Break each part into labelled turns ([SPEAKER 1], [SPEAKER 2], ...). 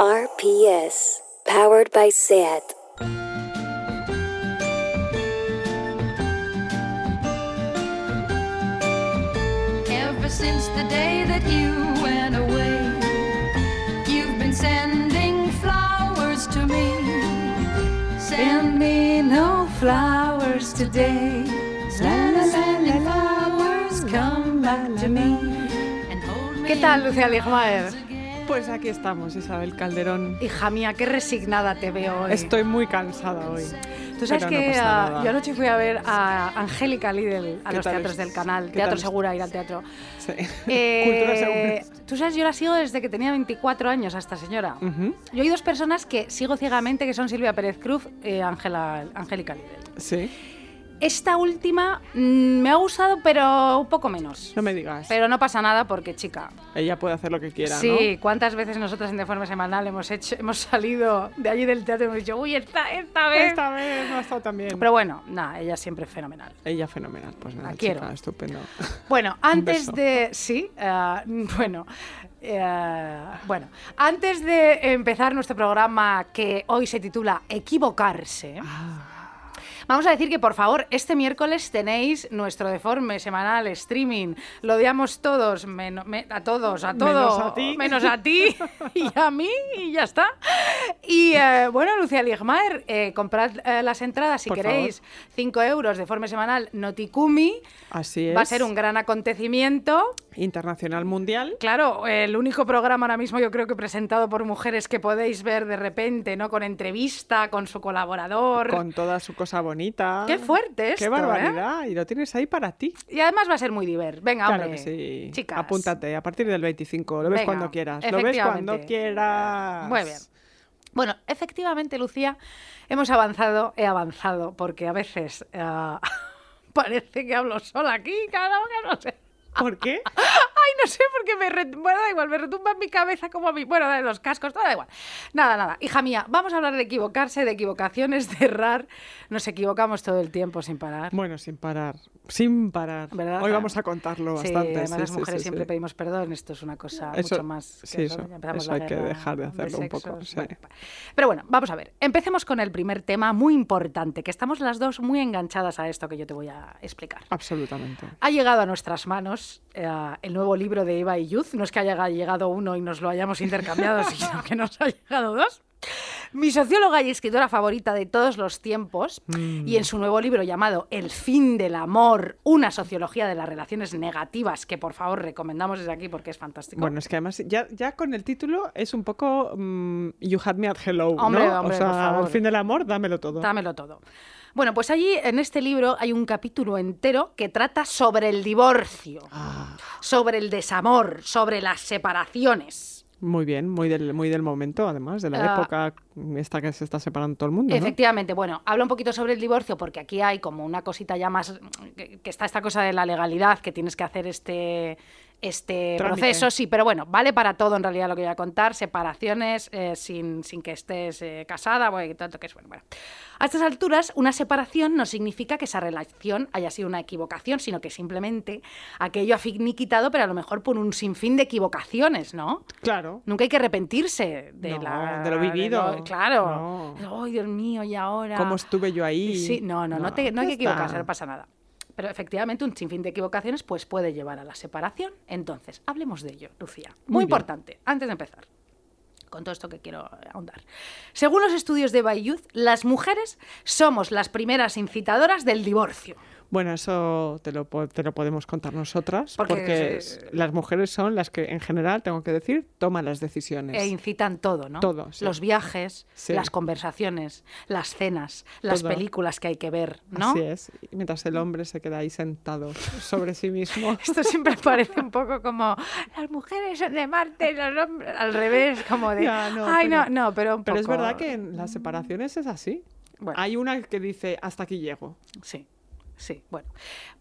[SPEAKER 1] RPS, powered by SAT.
[SPEAKER 2] Ever since the day that you went away, you've been sending flowers to me. Send me no flowers today. Send me sending flowers, come back to me. and hold
[SPEAKER 3] ¿Qué tal, Lucía Ligmaer?
[SPEAKER 4] Pues aquí estamos, Isabel Calderón.
[SPEAKER 3] Hija mía, qué resignada te veo hoy.
[SPEAKER 4] Estoy muy cansada hoy.
[SPEAKER 3] Tú sabes
[SPEAKER 4] no
[SPEAKER 3] que ah, yo anoche fui a ver a Angélica Lidl a
[SPEAKER 4] ¿Qué
[SPEAKER 3] los teatros
[SPEAKER 4] es-
[SPEAKER 3] del canal. Teatro Segura, ir al teatro.
[SPEAKER 4] Sí.
[SPEAKER 3] Eh,
[SPEAKER 4] Cultura segura.
[SPEAKER 3] Tú sabes, yo la sigo desde que tenía 24 años a esta señora.
[SPEAKER 4] Ujú,
[SPEAKER 3] Yo hay dos personas que sigo ciegamente, que son Silvia Pérez Cruz y Ángela Angélica Lidl.
[SPEAKER 4] Sí,
[SPEAKER 3] Esta última mm, me ha gustado, pero un poco menos.
[SPEAKER 4] no me digas.
[SPEAKER 3] Pero no pasa nada porque, chica,
[SPEAKER 4] Ella puede hacer lo que quiera,
[SPEAKER 3] Sí, ¿cuántas veces nosotras en Deforme Semanal hemos hecho, hemos salido de allí del teatro y hemos dicho, uy, esta, esta vez.
[SPEAKER 4] Esta vez no ha estado tan bien.
[SPEAKER 3] Pero bueno, nada, ella siempre es fenomenal.
[SPEAKER 4] Ella fenomenal, pues nada,
[SPEAKER 3] La quiero.
[SPEAKER 4] estupendo.
[SPEAKER 3] Bueno, antes de. Sí, eh, bueno. eh, bueno, antes de empezar nuestro programa que hoy se titula Equivocarse,
[SPEAKER 4] Ah.
[SPEAKER 3] Vamos a decir que por favor, este miércoles tenéis nuestro deforme semanal streaming. Lo odiamos todos, meno- me- a todos, a
[SPEAKER 4] Menos
[SPEAKER 3] todos.
[SPEAKER 4] a ti.
[SPEAKER 3] Menos a ti y a mí, y ya está. Y eh, bueno, Lucía Ligmaer, eh, comprad eh, las entradas si
[SPEAKER 4] Por
[SPEAKER 3] queréis. 5 euros de forma semanal, Notikumi.
[SPEAKER 4] Así es.
[SPEAKER 3] Va a ser un gran acontecimiento.
[SPEAKER 4] Internacional mundial.
[SPEAKER 3] Claro, el único programa ahora mismo yo creo que presentado por mujeres que podéis ver de repente, ¿no? Con entrevista, con su colaborador.
[SPEAKER 4] Con toda su cosa bonita.
[SPEAKER 3] Qué fuerte esto,
[SPEAKER 4] Qué
[SPEAKER 3] ¿eh?
[SPEAKER 4] barbaridad. Y lo tienes ahí para ti.
[SPEAKER 3] Y además va a ser muy diver. Venga,
[SPEAKER 4] Claro
[SPEAKER 3] hombre.
[SPEAKER 4] que sí.
[SPEAKER 3] Chicas.
[SPEAKER 4] Apúntate a partir del 25. Lo ves
[SPEAKER 3] Venga,
[SPEAKER 4] cuando quieras. Lo ves cuando quieras.
[SPEAKER 3] Muy bien. Bueno, efectivamente, Lucía, hemos avanzado, he avanzado, porque a veces eh, parece que hablo sola aquí, cada uno no sé.
[SPEAKER 4] ¿Por qué?
[SPEAKER 3] Ay, no sé, porque me... re- Bueno, da igual, me retumba en mi cabeza como a mí. Bueno, da los cascos, todo da igual. Nada, nada. Hija mía, vamos a hablar de equivocarse, de equivocaciones, de errar. Nos equivocamos todo el tiempo sin parar.
[SPEAKER 4] Bueno, sin parar. Sin parar.
[SPEAKER 3] ¿Verdad?
[SPEAKER 4] Hoy vamos a contarlo
[SPEAKER 3] Sí,
[SPEAKER 4] bastante.
[SPEAKER 3] además
[SPEAKER 4] sí,
[SPEAKER 3] las mujeres
[SPEAKER 4] sí,
[SPEAKER 3] siempre pedimos perdón. Esto es una cosa
[SPEAKER 4] Eso-
[SPEAKER 3] mucho más... que
[SPEAKER 4] sí, eso- eso hay que dejar de hacerlo un poco.
[SPEAKER 3] Bueno, pero bueno, vamos a ver. Empecemos con el primer tema muy importante, que estamos las dos muy enganchadas a esto que yo te voy a explicar.
[SPEAKER 4] Absolutamente.
[SPEAKER 3] Ha llegado a nuestras manos eh, el nuevo libro de Eva y Youth. No es que haya llegado uno y nos lo hayamos intercambiado, sino que nos ha llegado dos. Mi socióloga y escritora favorita de todos los tiempos,
[SPEAKER 4] Mm.
[SPEAKER 3] y en su nuevo libro llamado El fin del amor, una sociología de las relaciones negativas, que por favor recomendamos desde aquí porque es fantástico.
[SPEAKER 4] Bueno, es que además ya, ya con el título es un poco mm, You had me at hello,
[SPEAKER 3] Hombre,
[SPEAKER 4] ¿no?
[SPEAKER 3] hombre,
[SPEAKER 4] o sea,
[SPEAKER 3] por favor.
[SPEAKER 4] al fin del amor, dámelo todo.
[SPEAKER 3] Dámelo todo. Bueno, pues allí en este libro hay un capítulo entero que trata sobre el divorcio,
[SPEAKER 4] Ah,
[SPEAKER 3] sobre el desamor, sobre las separaciones.
[SPEAKER 4] muy bien, muy del, muy del momento, además, de la
[SPEAKER 3] Ah.
[SPEAKER 4] época esta que se está separando todo el mundo, ¿no?
[SPEAKER 3] Efectivamente, bueno, habla un poquito sobre el divorcio porque aquí hay como una cosita ya más, que, que está esta cosa de la legalidad, que tienes que hacer este, este
[SPEAKER 4] Trámite.
[SPEAKER 3] proceso, sí, pero bueno, vale para todo en realidad lo que voy a contar, separaciones eh, sin, sin que estés eh, casada, bueno, tanto que es bueno, bueno. A estas alturas, una separación no significa que esa relación haya sido una equivocación, sino que simplemente aquello ha finiquitado, pero a lo mejor por un sinfín de equivocaciones, ¿no?
[SPEAKER 4] Claro.
[SPEAKER 3] Nunca hay que arrepentirse de,
[SPEAKER 4] No,
[SPEAKER 3] la,
[SPEAKER 4] de lo vivido.
[SPEAKER 3] lo- claro.
[SPEAKER 4] No.
[SPEAKER 3] Ay, Dios mío, y ahora.
[SPEAKER 4] ¿Cómo estuve yo ahí?
[SPEAKER 3] Sí, no, no, no, te- no hay que equivocarse,
[SPEAKER 4] está.
[SPEAKER 3] no pasa nada. Pero efectivamente un sinfín de equivocaciones pues puede llevar a la separación. Entonces, hablemos de ello, Lucía. Muy, importante, antes de empezar con todo esto que quiero ahondar. Según los estudios de Bayouth, las mujeres somos las primeras incitadoras del divorcio.
[SPEAKER 4] Bueno, eso te lo, te lo podemos contar nosotras,
[SPEAKER 3] Porque
[SPEAKER 4] porque,
[SPEAKER 3] es-
[SPEAKER 4] es- las mujeres son las que, en general, tengo que decir, toman las decisiones.
[SPEAKER 3] E incitan todo, ¿no?
[SPEAKER 4] Todo, sí.
[SPEAKER 3] Los viajes,
[SPEAKER 4] Sí.
[SPEAKER 3] las conversaciones, las cenas, las
[SPEAKER 4] Todo.
[SPEAKER 3] películas que hay que ver, ¿no?
[SPEAKER 4] Así es. Y mientras el hombre se queda ahí sentado sobre sí mismo.
[SPEAKER 3] Esto siempre parece un poco como las mujeres son de Marte los hombres al revés, como de
[SPEAKER 4] Ya, no,
[SPEAKER 3] ay
[SPEAKER 4] pero-
[SPEAKER 3] no, no, pero un
[SPEAKER 4] Pero es verdad que en las separaciones es así.
[SPEAKER 3] Bueno.
[SPEAKER 4] Hay una que dice, hasta aquí llego.
[SPEAKER 3] sí. Sí, bueno.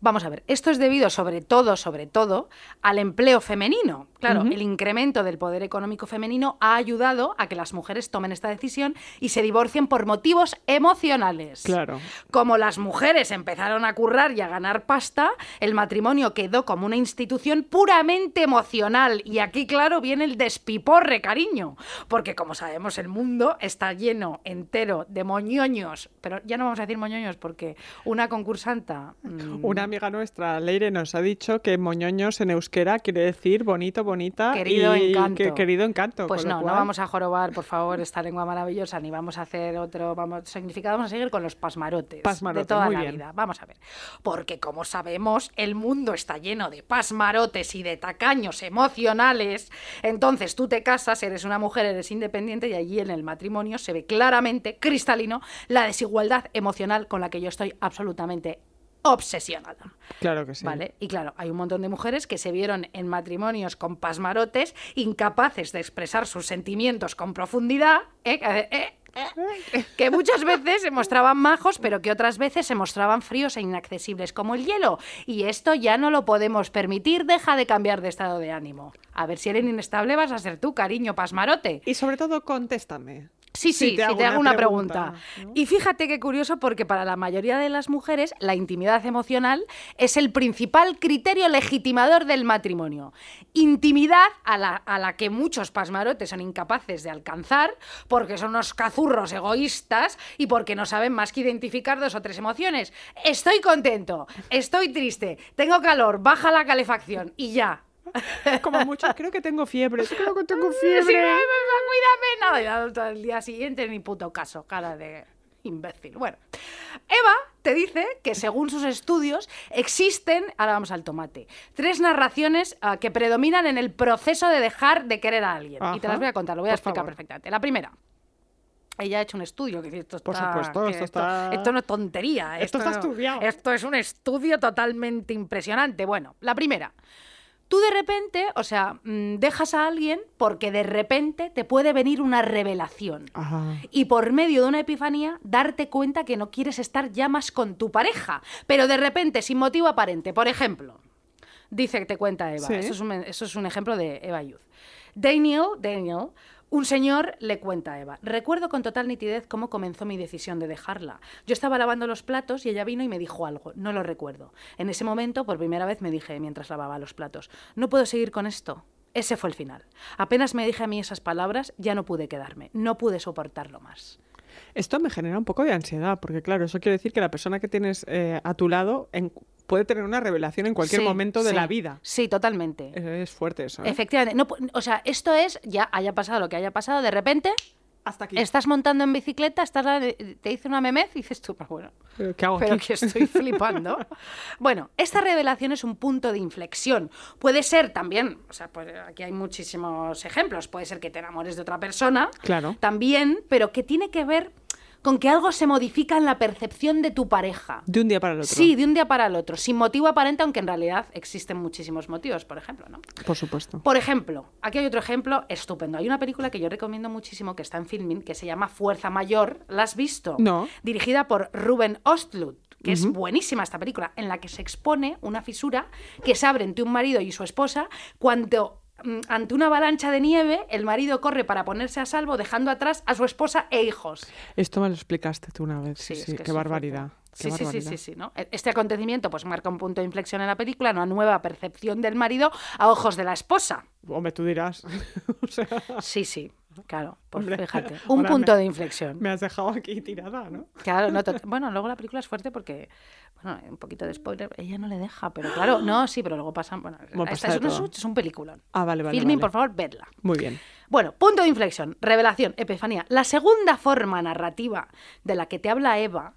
[SPEAKER 3] Vamos a ver, esto es debido sobre todo, sobre todo, al empleo femenino. Claro, el incremento del poder económico femenino ha ayudado a que las mujeres tomen esta decisión y se divorcien por motivos emocionales.
[SPEAKER 4] Claro.
[SPEAKER 3] Como las mujeres empezaron a currar y a ganar pasta, el matrimonio quedó como una institución puramente emocional. Y aquí, claro, viene el despiporre, cariño. Porque como sabemos, el mundo está lleno entero de moñoños. Pero ya no vamos a decir moñoños porque una mm,
[SPEAKER 4] Una amiga nuestra, Leire, nos ha dicho que moñoños en euskera quiere decir bonito, bonita
[SPEAKER 3] Querido
[SPEAKER 4] y
[SPEAKER 3] encanto.
[SPEAKER 4] que- querido encanto.
[SPEAKER 3] Pues no, no vamos a jorobar, por favor, esta lengua maravillosa, ni vamos a hacer otro vamos, significado, vamos a seguir con los pasmarotes
[SPEAKER 4] Pasmarotes,
[SPEAKER 3] de toda
[SPEAKER 4] muy
[SPEAKER 3] la
[SPEAKER 4] bien.
[SPEAKER 3] vida. Vamos a ver. Porque como sabemos, el mundo está lleno de pasmarotes y de tacaños emocionales. Entonces tú te casas, eres una mujer, eres independiente y allí en el matrimonio se ve claramente, cristalino, la desigualdad emocional con la que yo estoy absolutamente obsesionada.
[SPEAKER 4] Claro que sí.
[SPEAKER 3] ¿Vale? Y claro, hay un montón de mujeres que se vieron en matrimonios con pasmarotes, incapaces de expresar sus sentimientos con profundidad, ¿eh? Eh, eh, que muchas veces se mostraban majos, pero que otras veces se mostraban fríos e inaccesibles como el hielo. Y esto ya no lo podemos permitir, deja de cambiar de estado de ánimo. A ver si eres inestable vas a ser tú, cariño pasmarote.
[SPEAKER 4] Y sobre todo, contéstame.
[SPEAKER 3] Sí,
[SPEAKER 4] Si
[SPEAKER 3] sí,
[SPEAKER 4] te
[SPEAKER 3] si
[SPEAKER 4] hago
[SPEAKER 3] te hago
[SPEAKER 4] una
[SPEAKER 3] una pregunta.
[SPEAKER 4] pregunta, ¿no?
[SPEAKER 3] Y fíjate qué curioso, porque para la mayoría de las mujeres la intimidad emocional es el principal criterio legitimador del matrimonio. Intimidad a la, a la que muchos pasmarotes son incapaces de alcanzar porque son unos cazurros egoístas y porque no saben más que identificar dos o tres emociones. Estoy contento, estoy triste, tengo calor, baja la calefacción y ya.
[SPEAKER 4] Como mucho, creo que tengo fiebre. Creo que tengo
[SPEAKER 3] Sí,
[SPEAKER 4] fiebre.
[SPEAKER 3] ay, mamá, cuídame. No, ya al día siguiente ni puto caso, cara de imbécil. Bueno, Eva te dice que según sus estudios existen, ahora vamos al tomate, tres narraciones ah, que predominan en el proceso de dejar de querer a alguien. Y te
[SPEAKER 4] Ajá.
[SPEAKER 3] las voy a contar, lo voy a
[SPEAKER 4] Por
[SPEAKER 3] explicar
[SPEAKER 4] favor.
[SPEAKER 3] perfectamente. La primera. Ella ha hecho un estudio que esto
[SPEAKER 4] Por
[SPEAKER 3] está-
[SPEAKER 4] supuesto,
[SPEAKER 3] que
[SPEAKER 4] esto está-
[SPEAKER 3] esto no es tontería.
[SPEAKER 4] Esto está
[SPEAKER 3] no-
[SPEAKER 4] estudiado.
[SPEAKER 3] Esto es un estudio totalmente impresionante. Bueno, la primera. Tú de repente, o sea, mm, dejas a alguien porque de repente te puede venir una revelación.
[SPEAKER 4] Ajá.
[SPEAKER 3] Y por medio de una epifanía, darte cuenta que no quieres estar ya más con tu pareja. Pero de repente, sin motivo aparente. Por ejemplo, dice que te cuenta Eva.
[SPEAKER 4] Sí.
[SPEAKER 3] Eso, es un, eso es un ejemplo de Eva Youth. Daniel, Daniel, un señor le cuenta a Eva. Recuerdo con total nitidez cómo comenzó mi decisión de dejarla. Yo estaba lavando los platos y ella vino y me dijo algo. No lo recuerdo. En ese momento, por primera vez, me dije mientras lavaba los platos: No puedo seguir con esto. Ese fue el final. Apenas me dije a mí esas palabras, ya no pude quedarme. No pude soportarlo más.
[SPEAKER 4] Esto me genera un poco de ansiedad, porque claro, eso quiere decir que la persona que tienes eh, a tu lado en- puede tener una revelación en cualquier
[SPEAKER 3] Sí,
[SPEAKER 4] momento de
[SPEAKER 3] sí.
[SPEAKER 4] la vida.
[SPEAKER 3] Sí, totalmente.
[SPEAKER 4] Es fuerte eso. ¿eh?
[SPEAKER 3] Efectivamente. No, o sea, esto es, ya haya pasado lo que haya pasado, de repente
[SPEAKER 4] Hasta aquí.
[SPEAKER 3] estás montando en bicicleta, estás la- te dice una memez y dices tú, pero bueno,
[SPEAKER 4] Eh, ¿Qué hago
[SPEAKER 3] pero
[SPEAKER 4] aquí?
[SPEAKER 3] que estoy flipando. Bueno, esta revelación es un punto de inflexión. Puede ser también, o sea, pues aquí hay muchísimos ejemplos. Puede ser que te enamores de otra persona,
[SPEAKER 4] Claro.
[SPEAKER 3] también, pero que tiene que ver con que algo se modifica en la percepción de tu pareja.
[SPEAKER 4] De un día para el otro.
[SPEAKER 3] Sí, de un día para el otro, sin motivo aparente, aunque en realidad existen muchísimos motivos, por ejemplo, ¿no?
[SPEAKER 4] Por supuesto.
[SPEAKER 3] Por ejemplo, aquí hay otro ejemplo estupendo. Hay una película que yo recomiendo muchísimo que está en filming que se llama Fuerza Mayor. ¿La has visto?
[SPEAKER 4] No.
[SPEAKER 3] Dirigida por Ruben Ostlund, que es buenísima esta película, en la que se expone una fisura que se abre entre un marido y su esposa cuando ante una avalancha de nieve el marido corre para ponerse a salvo dejando atrás a su esposa e hijos.
[SPEAKER 4] Esto me lo explicaste tú una vez. Sí,
[SPEAKER 3] es
[SPEAKER 4] sí,
[SPEAKER 3] que
[SPEAKER 4] qué barbaridad. qué
[SPEAKER 3] Sí, sí, sí, sí, sí, ¿no? E- Este acontecimiento pues marca un punto de inflexión en la película, una nueva percepción del marido a ojos de la esposa.
[SPEAKER 4] Hombre, tú dirás. o sea,
[SPEAKER 3] Sí, sí, claro, pues
[SPEAKER 4] Hombre,
[SPEAKER 3] fíjate, un punto
[SPEAKER 4] me-
[SPEAKER 3] de inflexión.
[SPEAKER 4] me has dejado aquí tirada, ¿no?
[SPEAKER 3] Claro, no, bueno, luego la película es fuerte porque, bueno, un poquito de spoiler, ella no le deja, pero claro, no, sí, pero luego pasan, bueno,
[SPEAKER 4] Bueno,
[SPEAKER 3] esta es, un- es un peliculón.
[SPEAKER 4] Ah, vale, vale.
[SPEAKER 3] Filming,
[SPEAKER 4] vale.
[SPEAKER 3] por favor, vedla.
[SPEAKER 4] Muy bien.
[SPEAKER 3] Bueno, punto de inflexión, revelación, epifanía. La segunda forma narrativa de la que te habla Eva,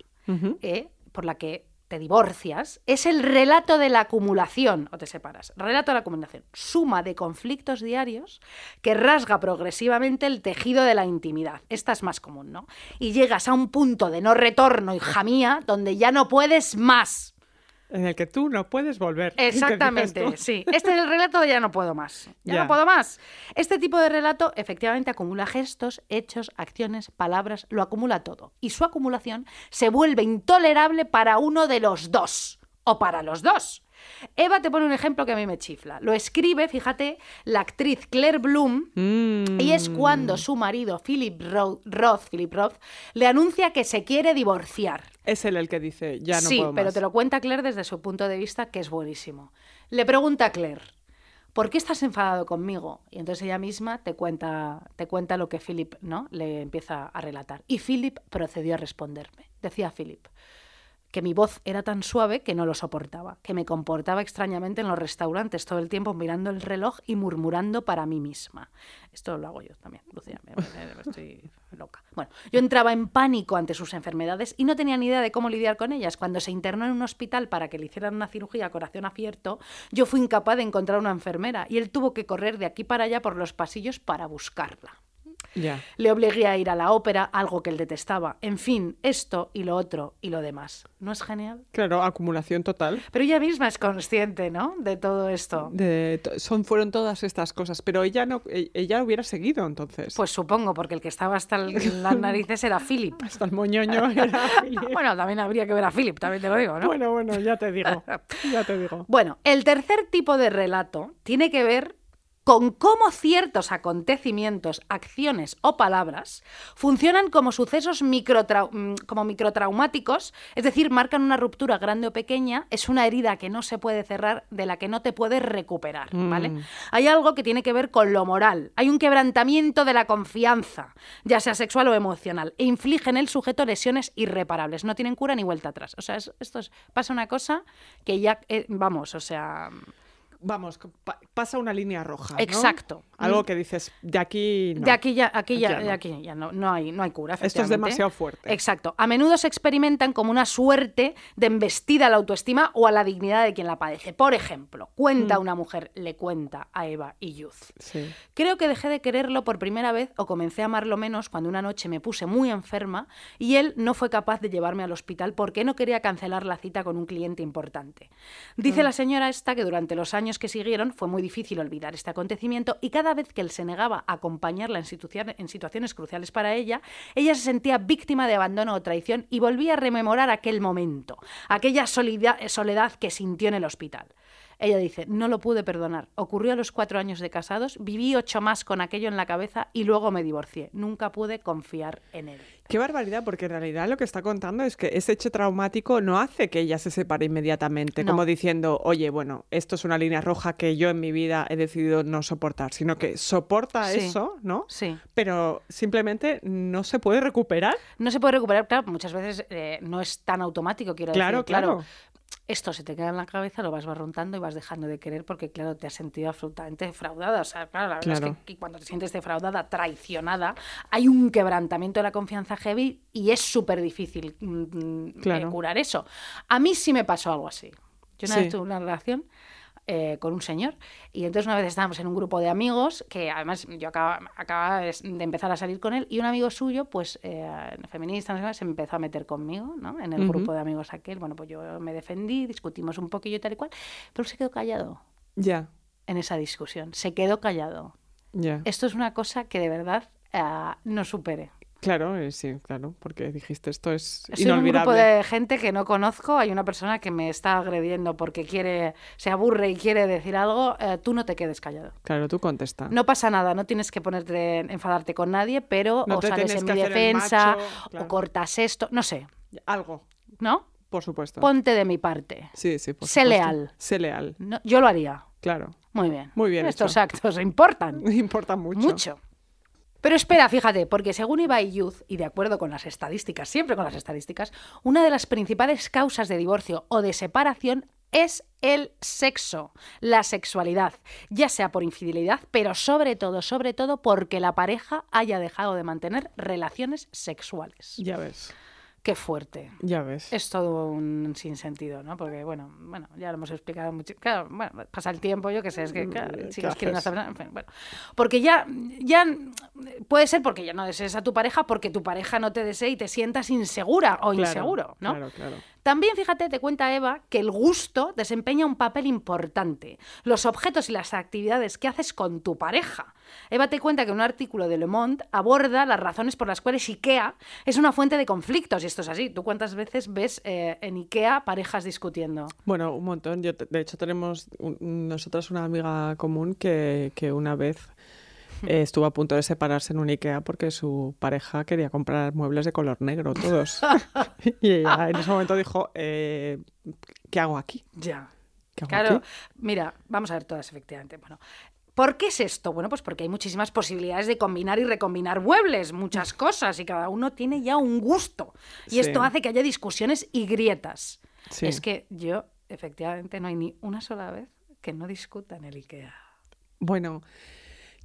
[SPEAKER 3] eh, por la que te divorcias, es el relato de la acumulación, o te separas. Relato de la acumulación, suma de conflictos diarios que rasga progresivamente el tejido de la intimidad. Esta es más común, ¿no? Y llegas a un punto de no retorno, hija mía, donde ya no puedes más.
[SPEAKER 4] En el que tú no puedes volver. ¿Qué dices
[SPEAKER 3] Exactamente, sí. Este es el relato de ya no puedo más. Ya,
[SPEAKER 4] Ya.
[SPEAKER 3] no puedo más. Este tipo de relato efectivamente acumula gestos, hechos, acciones, palabras, lo acumula todo. Y su acumulación se vuelve intolerable para uno de los dos. O para los dos. Eva te pone un ejemplo que a mí me chifla. Lo escribe, fíjate, la actriz Claire Bloom
[SPEAKER 4] Mm.
[SPEAKER 3] y es cuando su marido, Philip Ro- Roth, Philip Roth, le anuncia que se quiere divorciar.
[SPEAKER 4] Es él el que dice, ya no
[SPEAKER 3] sí,
[SPEAKER 4] puedo
[SPEAKER 3] pero te lo cuenta Claire desde su punto de vista, que es buenísimo. Le pregunta a Claire, ¿por qué estás enfadado conmigo? Y entonces ella misma te cuenta, te cuenta lo que Philip ¿no? le empieza a relatar. Y Philip procedió a responderme. Decía Philip que mi voz era tan suave que no lo soportaba, que me comportaba extrañamente en los restaurantes todo el tiempo mirando el reloj y murmurando para mí misma. Esto lo hago yo también, Lucía, me- estoy loca. Bueno, yo entraba en pánico ante sus enfermedades y no tenía ni idea de cómo lidiar con ellas. Cuando se internó en un hospital para que le hicieran una cirugía a corazón abierto, yo fui incapaz de encontrar una enfermera y él tuvo que correr de aquí para allá por los pasillos para buscarla. Le obligué a ir a la ópera, algo que él detestaba. En fin, esto y lo otro y lo demás. ¿No es genial?
[SPEAKER 4] Claro, acumulación total.
[SPEAKER 3] Pero ella misma es consciente, ¿no? De todo esto.
[SPEAKER 4] De, to- son, fueron todas estas cosas, pero ella no, e- ella hubiera seguido entonces.
[SPEAKER 3] Pues supongo, porque el que estaba hasta el- las narices era Philip.
[SPEAKER 4] Hasta el moñoño era Philip.
[SPEAKER 3] Bueno, también habría que ver a Philip, también te lo digo, ¿no?
[SPEAKER 4] Bueno, bueno, ya te digo. Ya te digo.
[SPEAKER 3] Bueno, el tercer tipo de relato tiene que ver con cómo ciertos acontecimientos, acciones o palabras funcionan como sucesos microtrau- mm, como microtraumáticos, es decir, marcan una ruptura grande o pequeña, es una herida que no se puede cerrar, de la que no te puedes recuperar, ¿vale?
[SPEAKER 4] Mm.
[SPEAKER 3] Hay algo que tiene que ver con lo moral, hay un quebrantamiento de la confianza, ya sea sexual o emocional, e inflige en el sujeto lesiones irreparables, no tienen cura ni vuelta atrás. O sea, es- esto es, pasa una cosa que ya, eh, vamos, o sea,
[SPEAKER 4] Vamos, pa- pasa una línea roja. ¿no?
[SPEAKER 3] Exacto.
[SPEAKER 4] Algo que dices, de aquí. no.
[SPEAKER 3] De aquí ya, aquí ya,
[SPEAKER 4] Ya no.
[SPEAKER 3] de aquí ya no, no hay, no hay cura.
[SPEAKER 4] Esto es demasiado fuerte.
[SPEAKER 3] Exacto. A menudo se experimentan como una suerte de embestida a la autoestima o a la dignidad de quien la padece. Por ejemplo, cuenta
[SPEAKER 4] Mm.
[SPEAKER 3] una mujer, le cuenta a Eva y Youth.
[SPEAKER 4] Sí.
[SPEAKER 3] Creo que dejé de quererlo por primera vez o comencé a amarlo menos cuando una noche me puse muy enferma y él no fue capaz de llevarme al hospital porque no quería cancelar la cita con un cliente importante. Dice la señora esta que durante los años que siguieron fue muy difícil olvidar este acontecimiento y cada vez que él se negaba a acompañarla en, situa- en situaciones cruciales para ella, ella se sentía víctima de abandono o traición y volvía a rememorar aquel momento, aquella soledad que sintió en el hospital. Ella dice, no lo pude perdonar. Ocurrió a los cuatro años de casados, viví ocho más con aquello en la cabeza y luego me divorcié. Nunca pude confiar en él.
[SPEAKER 4] Qué barbaridad, porque en realidad lo que está contando es que ese hecho traumático no hace que ella se separe inmediatamente,
[SPEAKER 3] No.
[SPEAKER 4] como diciendo, oye, bueno, esto es una línea roja que yo en mi vida he decidido no soportar, sino que soporta
[SPEAKER 3] Sí.
[SPEAKER 4] eso, ¿no?
[SPEAKER 3] Sí.
[SPEAKER 4] Pero simplemente no se puede recuperar.
[SPEAKER 3] No se puede recuperar, claro, muchas veces eh, no es tan automático, quiero
[SPEAKER 4] Claro,
[SPEAKER 3] decir. Claro,
[SPEAKER 4] claro.
[SPEAKER 3] Esto se te queda en la cabeza, lo vas barruntando y vas dejando de querer porque, claro, te has sentido absolutamente defraudada. O sea, claro, la verdad es que, cuando te sientes defraudada, traicionada, hay un quebrantamiento de la confianza heavy y es súper difícil mm, mm, eh, curar eso. A mí sí me pasó algo así. Yo una
[SPEAKER 4] Sí.
[SPEAKER 3] vez tuve una relación eh, con un señor y entonces una vez estábamos en un grupo de amigos que además yo acababa, acababa de empezar a salir con él y un amigo suyo pues eh, feminista no sé se empezó a meter conmigo ¿no? en el
[SPEAKER 4] Ujú.
[SPEAKER 3] grupo de amigos aquel bueno pues yo me defendí discutimos un poquillo y tal y cual pero se quedó callado
[SPEAKER 4] Ya,
[SPEAKER 3] en esa discusión se quedó callado
[SPEAKER 4] ya.
[SPEAKER 3] esto es una cosa que de verdad ah, no supere
[SPEAKER 4] Claro, eh, sí, claro, porque dijiste esto es
[SPEAKER 3] Estoy en un grupo
[SPEAKER 4] inolvidable.
[SPEAKER 3] de gente que no conozco, hay una persona que me está agrediendo porque quiere, se aburre y quiere decir algo, eh, tú no te quedes callado.
[SPEAKER 4] Claro, tú contesta.
[SPEAKER 3] No pasa nada, no tienes que ponerte, enfadarte con nadie, pero
[SPEAKER 4] No
[SPEAKER 3] o sales en mi defensa,
[SPEAKER 4] macho, claro.
[SPEAKER 3] o cortas esto, no sé,
[SPEAKER 4] Algo,
[SPEAKER 3] ¿no?
[SPEAKER 4] por supuesto.
[SPEAKER 3] Ponte de mi parte.
[SPEAKER 4] Sí, sí, por
[SPEAKER 3] Sé
[SPEAKER 4] supuesto.
[SPEAKER 3] leal.
[SPEAKER 4] Sé leal,
[SPEAKER 3] No, yo lo haría.
[SPEAKER 4] claro.
[SPEAKER 3] Muy bien.
[SPEAKER 4] Muy bien
[SPEAKER 3] Estos
[SPEAKER 4] hecho.
[SPEAKER 3] actos importan.
[SPEAKER 4] Importa mucho.
[SPEAKER 3] Mucho. Pero espera, fíjate, porque según Ibai Youth, y de acuerdo con las estadísticas, siempre con las estadísticas, una de las principales causas de divorcio o de separación es el sexo, la sexualidad, ya sea por infidelidad, pero sobre todo, sobre todo porque la pareja haya dejado de mantener relaciones sexuales.
[SPEAKER 4] Ya ves.
[SPEAKER 3] Qué fuerte.
[SPEAKER 4] Ya ves.
[SPEAKER 3] Es todo un sinsentido, ¿no? Porque, bueno, bueno, ya lo hemos explicado mucho. Claro, bueno, pasa el tiempo, yo qué sé, es que, claro,
[SPEAKER 4] ¿qué
[SPEAKER 3] sigues queriendo hacer- en fin, bueno. Porque ya, ya, puede ser porque ya no desees a tu pareja, porque tu pareja no te desee y te sientas insegura o
[SPEAKER 4] Claro,
[SPEAKER 3] inseguro, ¿no?
[SPEAKER 4] Claro, claro.
[SPEAKER 3] También, fíjate, te cuenta Eva que el gusto desempeña un papel importante. Los objetos y las actividades que haces con tu pareja. Eva te cuenta que un artículo de Le Monde aborda las razones por las cuales IKEA es una fuente de conflictos. Y esto es así. ¿Tú cuántas veces ves eh, en IKEA parejas discutiendo?
[SPEAKER 4] Bueno, un montón. Yo, de hecho, tenemos un- nosotras una amiga común que, que una vez eh, estuvo a punto de separarse en un IKEA porque su pareja quería comprar muebles de color negro, todos. y ella en ese momento dijo, eh, ¿qué hago aquí?
[SPEAKER 3] Ya.
[SPEAKER 4] ¿Qué hago
[SPEAKER 3] Claro,
[SPEAKER 4] aquí?
[SPEAKER 3] mira, vamos a ver todas efectivamente. Bueno, ¿por qué es esto? Bueno, pues porque hay muchísimas posibilidades de combinar y recombinar muebles, muchas cosas, y cada uno tiene ya un gusto. Y
[SPEAKER 4] Sí.
[SPEAKER 3] esto hace que haya discusiones y grietas.
[SPEAKER 4] Sí.
[SPEAKER 3] Es que yo, efectivamente, no hay ni una sola vez que no discuta en el IKEA.
[SPEAKER 4] Bueno,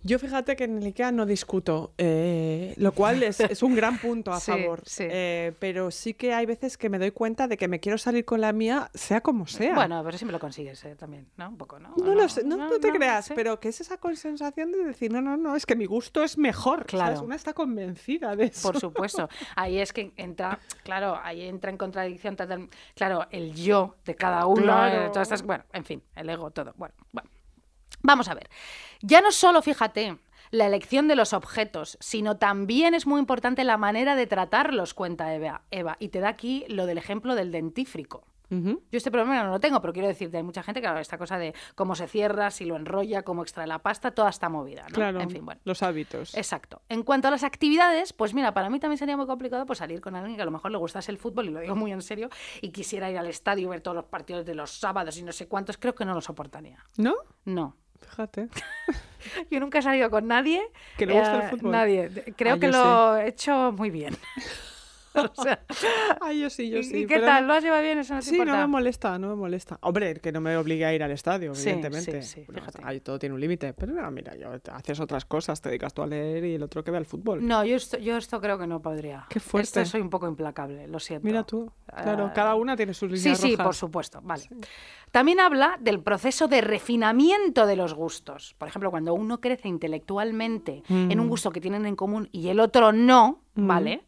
[SPEAKER 4] yo fíjate que en el IKEA no discuto, eh, lo cual es, es un gran punto a
[SPEAKER 3] Sí,
[SPEAKER 4] favor.
[SPEAKER 3] sí.
[SPEAKER 4] Eh, pero sí que hay veces que me doy cuenta de que me quiero salir con la mía, sea como sea.
[SPEAKER 3] Bueno, pero siempre lo consigues eh, también, ¿no? Un poco, ¿no?
[SPEAKER 4] No, lo sé, no, no te creas,
[SPEAKER 3] sí.
[SPEAKER 4] pero que es esa sensación de decir, no, no, no, es que mi gusto es mejor.
[SPEAKER 3] Claro.
[SPEAKER 4] ¿sabes? Una está convencida de eso.
[SPEAKER 3] Por supuesto. Ahí es que entra, claro, ahí entra en contradicción, claro, el yo de cada uno,
[SPEAKER 4] Claro.
[SPEAKER 3] todas estas, bueno, en fin, el ego, todo. Bueno, bueno. Vamos a ver. Ya no solo, fíjate, la elección de los objetos, sino también es muy importante la manera de tratarlos, cuenta Eva. Eva y te da aquí lo del ejemplo del dentífrico. Yo este problema no lo tengo, pero quiero decirte, hay mucha gente, claro, esta cosa de cómo se cierra, si lo enrolla, cómo extrae la pasta, toda esta movida, ¿no?
[SPEAKER 4] Claro,
[SPEAKER 3] En fin, bueno.
[SPEAKER 4] los hábitos.
[SPEAKER 3] Exacto. En cuanto a las actividades, pues mira, para mí también sería muy complicado pues, salir con alguien que a lo mejor le gustase el fútbol, y lo digo muy en serio, y quisiera ir al estadio, ver todos los partidos de los sábados y no sé cuántos, creo que no lo soportaría.
[SPEAKER 4] ¿No?
[SPEAKER 3] No.
[SPEAKER 4] Fíjate.
[SPEAKER 3] Yo nunca he salido con nadie.
[SPEAKER 4] ¿Que le gusta el
[SPEAKER 3] eh,
[SPEAKER 4] fútbol?
[SPEAKER 3] Nadie. Creo
[SPEAKER 4] Ah,
[SPEAKER 3] que lo he hecho muy bien. O sea,
[SPEAKER 4] Ay, yo sí, yo
[SPEAKER 3] ¿y-
[SPEAKER 4] sí.
[SPEAKER 3] ¿Y qué tal?
[SPEAKER 4] no-
[SPEAKER 3] ¿Lo has llevado bien? Eso no te
[SPEAKER 4] Sí, no me molesta, no me molesta. Hombre, que no me obligue a ir al estadio,
[SPEAKER 3] Sí,
[SPEAKER 4] evidentemente.
[SPEAKER 3] sí, sí,
[SPEAKER 4] Bueno, ahí todo tiene un límite. Pero no, mira, yo, haces otras cosas, te dedicas tú a leer y el otro que ve al fútbol.
[SPEAKER 3] No, yo esto, yo esto creo que no podría.
[SPEAKER 4] Qué fuerte.
[SPEAKER 3] Esto soy un poco implacable, lo siento.
[SPEAKER 4] Mira tú. Claro,
[SPEAKER 3] Ah,
[SPEAKER 4] cada una tiene sus
[SPEAKER 3] Sí,
[SPEAKER 4] líneas
[SPEAKER 3] sí,
[SPEAKER 4] rojas.
[SPEAKER 3] por supuesto. Vale. También habla del proceso de refinamiento de los gustos. Por ejemplo, cuando uno crece intelectualmente en
[SPEAKER 4] Mm.
[SPEAKER 3] un gusto que tienen en común y el otro no, ¿vale?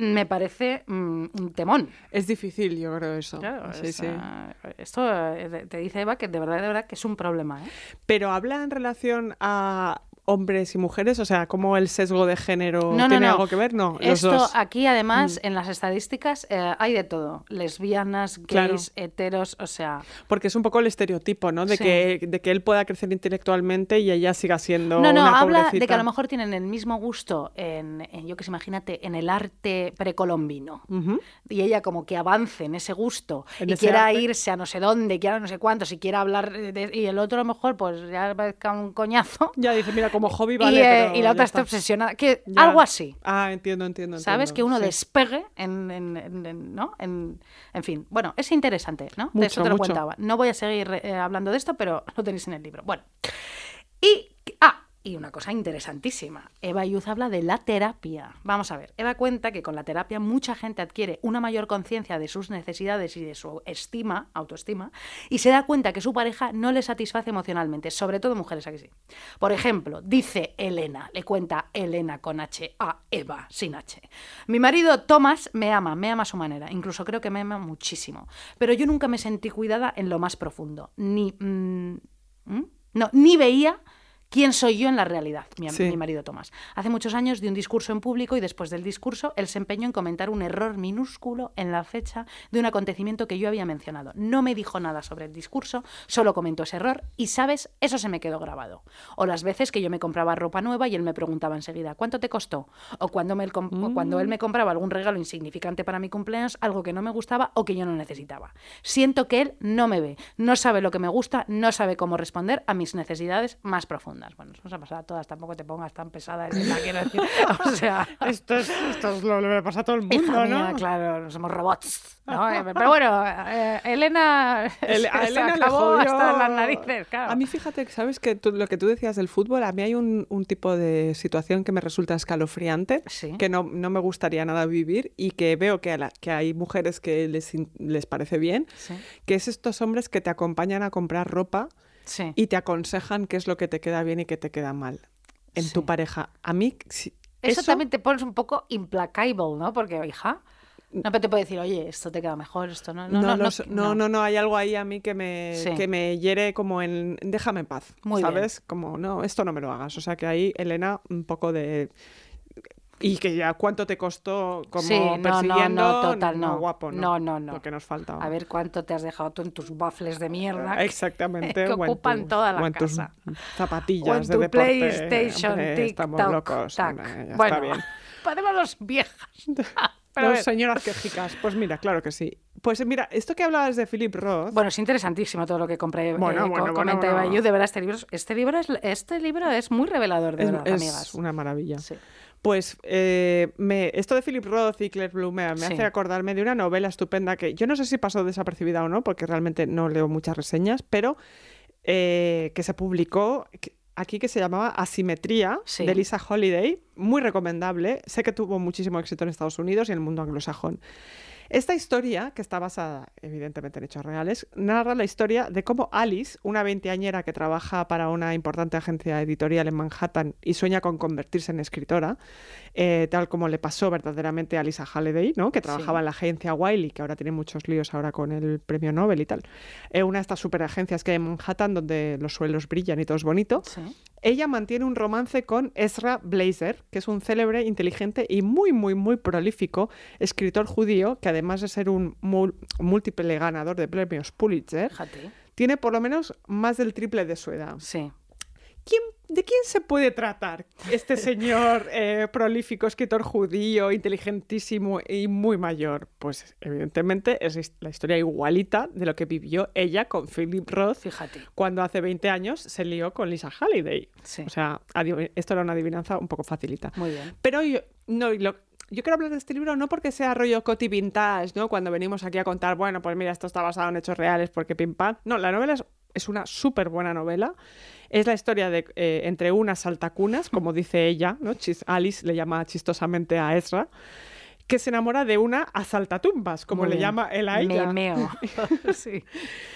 [SPEAKER 3] Me parece mm, un temón.
[SPEAKER 4] Es difícil, yo creo eso.
[SPEAKER 3] Claro,
[SPEAKER 4] sí,
[SPEAKER 3] es,
[SPEAKER 4] sí.
[SPEAKER 3] esto eh, te dice Eva que de verdad, de verdad que es un problema. ¿eh?
[SPEAKER 4] Pero habla en relación a hombres y mujeres, o sea, ¿cómo el sesgo de género
[SPEAKER 3] No, no,
[SPEAKER 4] tiene
[SPEAKER 3] no.
[SPEAKER 4] algo que ver? No, los
[SPEAKER 3] Esto
[SPEAKER 4] dos. Mm.
[SPEAKER 3] aquí además en las estadísticas eh, hay de todo. Lesbianas, gays,
[SPEAKER 4] Claro.
[SPEAKER 3] heteros, o sea...
[SPEAKER 4] Porque es un poco el estereotipo, ¿no? De,
[SPEAKER 3] Sí.
[SPEAKER 4] que, de que él pueda crecer intelectualmente y ella siga siendo
[SPEAKER 3] No, no,
[SPEAKER 4] una
[SPEAKER 3] habla de
[SPEAKER 4] pobrecita.
[SPEAKER 3] que a lo mejor tienen el mismo gusto en, en, yo que sé, imagínate, en el arte precolombino.
[SPEAKER 4] Ujú.
[SPEAKER 3] Y ella como que avance en ese gusto
[SPEAKER 4] En
[SPEAKER 3] y
[SPEAKER 4] ese
[SPEAKER 3] quiera
[SPEAKER 4] arte.
[SPEAKER 3] irse a no sé dónde, quiera no sé cuántos, y quiera hablar de- y el otro a lo mejor pues ya va a un coñazo.
[SPEAKER 4] Ya dice, mira, como hobby
[SPEAKER 3] y,
[SPEAKER 4] vale,
[SPEAKER 3] eh,
[SPEAKER 4] pero
[SPEAKER 3] y la otra está
[SPEAKER 4] está.
[SPEAKER 3] obsesionada. Que,
[SPEAKER 4] Ya.
[SPEAKER 3] Algo así.
[SPEAKER 4] Ah, entiendo, entiendo.
[SPEAKER 3] ¿Sabes?
[SPEAKER 4] entiendo,
[SPEAKER 3] Que uno
[SPEAKER 4] sí.
[SPEAKER 3] despegue en, en- en- en- ¿no? En, en fin, bueno, es interesante, ¿no? de
[SPEAKER 4] Mucho,
[SPEAKER 3] eso te lo
[SPEAKER 4] mucho.
[SPEAKER 3] contaba. No voy a seguir eh, hablando de esto, pero lo tenéis en el libro. Bueno. Y, y una cosa interesantísima. Eva Yuz habla de la terapia. Vamos a ver. Eva cuenta que con la terapia mucha gente adquiere una mayor conciencia de sus necesidades y de su estima, autoestima, y se da cuenta que su pareja no le satisface emocionalmente, sobre todo mujeres aquí sí. Por ejemplo, dice Elena, le cuenta Elena con H a Eva sin H. Mi marido Tomás me ama, me ama a su manera, incluso creo que me ama muchísimo, pero yo nunca me sentí cuidada en lo más profundo, ni mm, no, ni veía quién soy yo en la realidad, mi, am-
[SPEAKER 4] Sí.
[SPEAKER 3] mi marido Tomás. Hace muchos años di un discurso en público y después del discurso él se empeñó en comentar un error minúsculo en la fecha de un acontecimiento que yo había mencionado. No me dijo nada sobre el discurso, solo comentó ese error y, ¿sabes? Eso se me quedó grabado. O las veces que yo me compraba ropa nueva y él me preguntaba enseguida, ¿cuánto te costó? O cuando, me él me compraba algún regalo insignificante para mi cumpleaños, algo que no me gustaba o que yo no necesitaba. Siento que él no me ve, no sabe lo que me gusta, no sabe cómo responder a mis necesidades más profundas. Profundas. Bueno, nos ha pasado a todas, tampoco te pongas tan pesada, quiero decir. O sea,
[SPEAKER 4] Esto es, esto es lo que le pasa a todo el mundo,
[SPEAKER 3] mía,
[SPEAKER 4] ¿no?
[SPEAKER 3] claro, no somos robots. ¿no? Eh, Pero bueno, eh, Elena,
[SPEAKER 4] El- a
[SPEAKER 3] se
[SPEAKER 4] Elena le
[SPEAKER 3] acabó
[SPEAKER 4] jodió-
[SPEAKER 3] hasta las narices, claro.
[SPEAKER 4] A mí, fíjate, que sabes que tú- lo que tú decías del fútbol, a mí hay un, un tipo de situación que me resulta escalofriante,
[SPEAKER 3] Sí.
[SPEAKER 4] que no, no me gustaría nada vivir y que veo que, a la- que hay mujeres que les, les parece bien,
[SPEAKER 3] Sí,
[SPEAKER 4] que es estos hombres que te acompañan a comprar ropa
[SPEAKER 3] sí.
[SPEAKER 4] y te aconsejan qué es lo que te queda bien y qué te queda mal en
[SPEAKER 3] Sí.
[SPEAKER 4] tu pareja. A mí, si-
[SPEAKER 3] Eso, también te pones un poco implacable, ¿no? Porque, hija, no pero te puede decir, oye, esto te queda mejor, esto no. No,
[SPEAKER 4] No,
[SPEAKER 3] no, no,
[SPEAKER 4] sé- no, no, no, hay algo ahí a mí que me,
[SPEAKER 3] Sí.
[SPEAKER 4] que me hiere como en déjame en paz,
[SPEAKER 3] Muy bien.
[SPEAKER 4] ¿sabes? Como, no, esto no me lo hagas. O sea que ahí, Elena, un poco de... Y que ya cuánto te costó como
[SPEAKER 3] Sí, no,
[SPEAKER 4] persiguiendo...
[SPEAKER 3] no, total, no.
[SPEAKER 4] guapo, no.
[SPEAKER 3] No, no.
[SPEAKER 4] Lo que nos faltaba.
[SPEAKER 3] A ver cuánto te has dejado tú en tus baffles de mierda.
[SPEAKER 4] Exactamente.
[SPEAKER 3] que ocupan
[SPEAKER 4] tu-
[SPEAKER 3] toda la
[SPEAKER 4] o en tus
[SPEAKER 3] casa.
[SPEAKER 4] zapatillas
[SPEAKER 3] O en
[SPEAKER 4] de
[SPEAKER 3] tu
[SPEAKER 4] deporte.
[SPEAKER 3] PlayStation,
[SPEAKER 4] Hombre,
[SPEAKER 3] tic,
[SPEAKER 4] Estamos
[SPEAKER 3] tac,
[SPEAKER 4] locos.
[SPEAKER 3] tac.
[SPEAKER 4] hombre, ya
[SPEAKER 3] bueno,
[SPEAKER 4] está bien.
[SPEAKER 3] podemos los viejas. Pero
[SPEAKER 4] Dos señoras quejicas. Pues mira, claro que sí. Pues mira, esto que hablabas de Philip Roth...
[SPEAKER 3] Bueno, es interesantísimo todo lo que compré.
[SPEAKER 4] Bueno,
[SPEAKER 3] eh,
[SPEAKER 4] bueno,
[SPEAKER 3] co-
[SPEAKER 4] bueno,
[SPEAKER 3] comenta
[SPEAKER 4] bueno.
[SPEAKER 3] De verdad, este libro, este libro es, este libro es muy revelador, de
[SPEAKER 4] es,
[SPEAKER 3] verdad,
[SPEAKER 4] es
[SPEAKER 3] amigas.
[SPEAKER 4] una maravilla.
[SPEAKER 3] Sí.
[SPEAKER 4] Pues eh, me, esto de Philip Roth y Claire Bloom me,
[SPEAKER 3] Sí.
[SPEAKER 4] hace acordarme de una novela estupenda que yo no sé si pasó desapercibida o no, porque realmente no leo muchas reseñas, pero eh, que se publicó aquí que se llamaba Asimetría
[SPEAKER 3] Sí.
[SPEAKER 4] de Lisa Holiday, muy recomendable. Sé que tuvo muchísimo éxito en Estados Unidos y en el mundo anglosajón. Esta historia, que está basada evidentemente en hechos reales, narra la historia de cómo Alice, una veinteañera que trabaja para una importante agencia editorial en Manhattan y sueña con convertirse en escritora, eh, tal como le pasó verdaderamente a Lisa Halliday, ¿no? que trabajaba
[SPEAKER 3] Sí.
[SPEAKER 4] en la agencia Wiley, que ahora tiene muchos líos ahora con el premio Nobel y tal. Eh, una de estas superagencias que hay en Manhattan donde los suelos brillan y todo es bonito.
[SPEAKER 3] Sí.
[SPEAKER 4] Ella mantiene un romance con Ezra Blazer, que es un célebre, inteligente y muy, muy, muy prolífico escritor judío que además de ser un múltiple ganador de premios Pulitzer,
[SPEAKER 3] Fíjate.
[SPEAKER 4] tiene por lo menos más del triple de su edad.
[SPEAKER 3] Sí.
[SPEAKER 4] ¿Quién, ¿De quién se puede tratar este señor eh, prolífico, escritor judío, inteligentísimo y muy mayor? Pues evidentemente es la historia igualita de lo que vivió ella con Philip Roth
[SPEAKER 3] Fíjate.
[SPEAKER 4] cuando hace 20 años se lió con Lisa Halliday.
[SPEAKER 3] Sí.
[SPEAKER 4] O sea, esto era una adivinanza un poco facilita.
[SPEAKER 3] Muy bien.
[SPEAKER 4] Pero yo, no, lo- yo quiero hablar de este libro no porque sea rollo coti vintage, ¿no? Cuando venimos aquí a contar, bueno, pues mira, esto está basado en hechos reales porque pim pam. No, la novela es, es una súper buena novela. Es la historia de eh, entre unas saltacunas, como dice ella, ¿no? Alice le llama chistosamente a Ezra, que se enamora de una asaltatumbas, como
[SPEAKER 3] Muy
[SPEAKER 4] le
[SPEAKER 3] bien.
[SPEAKER 4] llama él a ella.
[SPEAKER 3] Me meo. sí.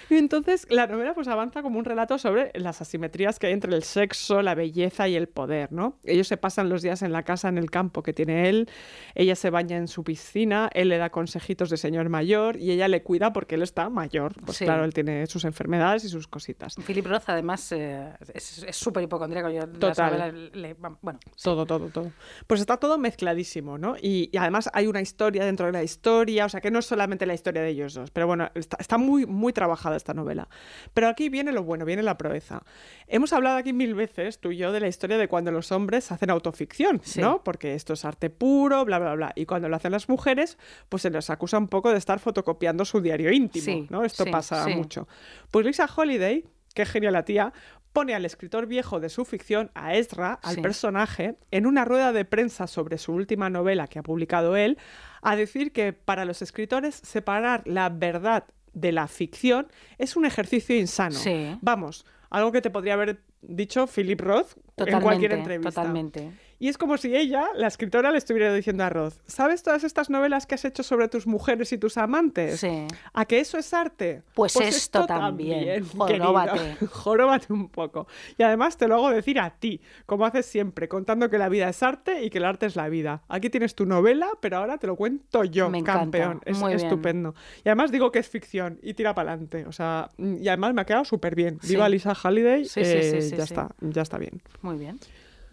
[SPEAKER 4] Y entonces la novela pues avanza como un relato sobre las asimetrías que hay entre el sexo, la belleza y el poder, ¿no? Ellos se pasan los días en la casa, en el campo que tiene él, ella se baña en su piscina, él le da consejitos de señor mayor y ella le cuida porque él está mayor. Pues
[SPEAKER 3] Sí.
[SPEAKER 4] claro, él tiene sus enfermedades y sus cositas.
[SPEAKER 3] Philip Roth, además, eh, es súper hipocondríaco. Yo
[SPEAKER 4] Total.
[SPEAKER 3] novelas le- bueno, sí.
[SPEAKER 4] Todo, todo, todo. Pues está todo mezcladísimo, ¿no? Y, y además hay una historia dentro de la historia, o sea que no es solamente la historia de ellos dos, pero bueno, está, está muy, muy trabajada esta novela. Pero aquí viene lo bueno, viene la proeza. Hemos hablado aquí mil veces, tú y yo, de la historia de cuando los hombres hacen autoficción,
[SPEAKER 3] Sí.
[SPEAKER 4] ¿no? Porque esto es arte puro, bla, bla, bla. Y cuando lo hacen las mujeres, pues se les acusa un poco de estar fotocopiando su diario íntimo,
[SPEAKER 3] Sí,
[SPEAKER 4] ¿no? Esto
[SPEAKER 3] sí,
[SPEAKER 4] pasa mucho. Pues Lisa Holiday, qué genial la tía, pone al escritor viejo de su ficción, a Ezra, al
[SPEAKER 3] Sí.
[SPEAKER 4] personaje, en una rueda de prensa sobre su última novela que ha publicado él, a decir que para los escritores separar la verdad de la ficción es un ejercicio insano.
[SPEAKER 3] Sí.
[SPEAKER 4] Vamos, algo que te podría haber dicho Philip Roth
[SPEAKER 3] Totalmente,
[SPEAKER 4] en cualquier entrevista.
[SPEAKER 3] totalmente.
[SPEAKER 4] Y es como si ella, la escritora, le estuviera diciendo a Roth, ¿sabes todas estas novelas que has hecho sobre tus mujeres y tus amantes?
[SPEAKER 3] Sí.
[SPEAKER 4] ¿A que eso es arte?
[SPEAKER 3] Pues esto también.
[SPEAKER 4] querido.
[SPEAKER 3] Joróbate.
[SPEAKER 4] Joróbate un poco. Y además te lo hago decir a ti, como haces siempre, contando que la vida es arte y que el arte es la vida. Aquí tienes tu novela, pero ahora te lo cuento yo,
[SPEAKER 3] Me encanta.
[SPEAKER 4] campeón. Es
[SPEAKER 3] Muy bien.
[SPEAKER 4] estupendo. Y además digo que es ficción y tira para adelante. O sea, y además me ha quedado súper bien.
[SPEAKER 3] Sí.
[SPEAKER 4] Viva Lisa Halliday.
[SPEAKER 3] Sí, sí, sí,
[SPEAKER 4] eh,
[SPEAKER 3] sí,
[SPEAKER 4] ya
[SPEAKER 3] sí.
[SPEAKER 4] está, ya está bien.
[SPEAKER 3] Muy bien.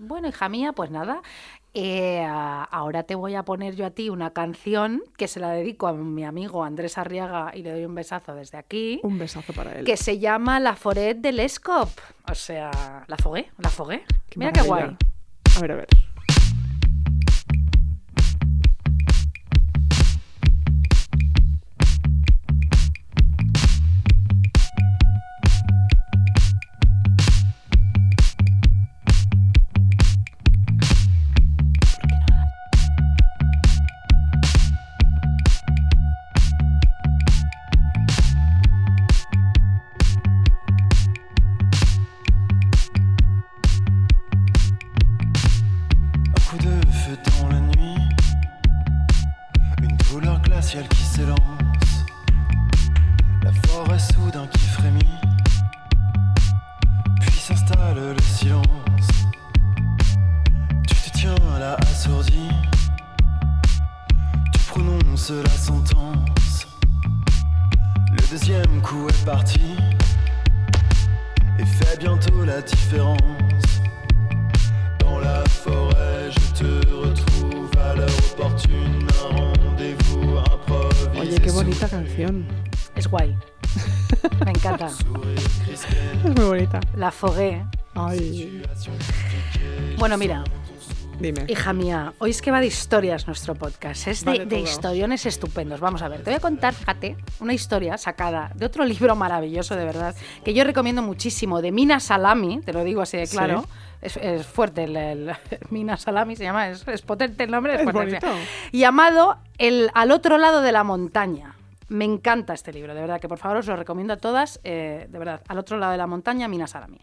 [SPEAKER 3] Bueno, hija mía, pues nada. eh, ahora te voy a poner yo a ti una canción que se la dedico a mi amigo Andrés Arriaga y le doy un besazo desde aquí.
[SPEAKER 4] Un besazo para él.
[SPEAKER 3] Que se llama La Foret de l'Escop. O sea, ¿la fogué? ¿La fogué?
[SPEAKER 4] Qué
[SPEAKER 3] Mira qué guay.
[SPEAKER 4] A ver, a ver.
[SPEAKER 5] dans la nuit, une douleur glaciale qui s'élance, la forêt soudain qui frémit, puis s'installe le silence. Tu te tiens là assourdi, tu prononces la sentence, le deuxième coup est parti, et fait bientôt la différence. Dans la forêt.
[SPEAKER 4] Oye, qué bonita canción.
[SPEAKER 3] Es guay. Me encanta.
[SPEAKER 4] Es muy bonita.
[SPEAKER 3] La fogué.
[SPEAKER 4] Ay,
[SPEAKER 3] Bueno, mira,
[SPEAKER 4] dime.
[SPEAKER 3] hija mía, hoy es que va de historias nuestro podcast. Es de,
[SPEAKER 4] Vale
[SPEAKER 3] de
[SPEAKER 4] todo.
[SPEAKER 3] historiones estupendos. Vamos a ver, te voy a contar, fíjate, una historia sacada de otro libro maravilloso, de verdad, que yo recomiendo muchísimo, de Mina Salami, te lo digo así de
[SPEAKER 4] Sí.
[SPEAKER 3] claro. Es, es fuerte el, el- Mina Salami, se llama, es, es potente el nombre. Es,
[SPEAKER 4] Es bonito.
[SPEAKER 3] Llamado el, Al otro lado de la montaña. Me encanta este libro, de verdad, que por favor os lo recomiendo a todas, eh, de verdad, Al otro lado de la montaña, Mina Salami.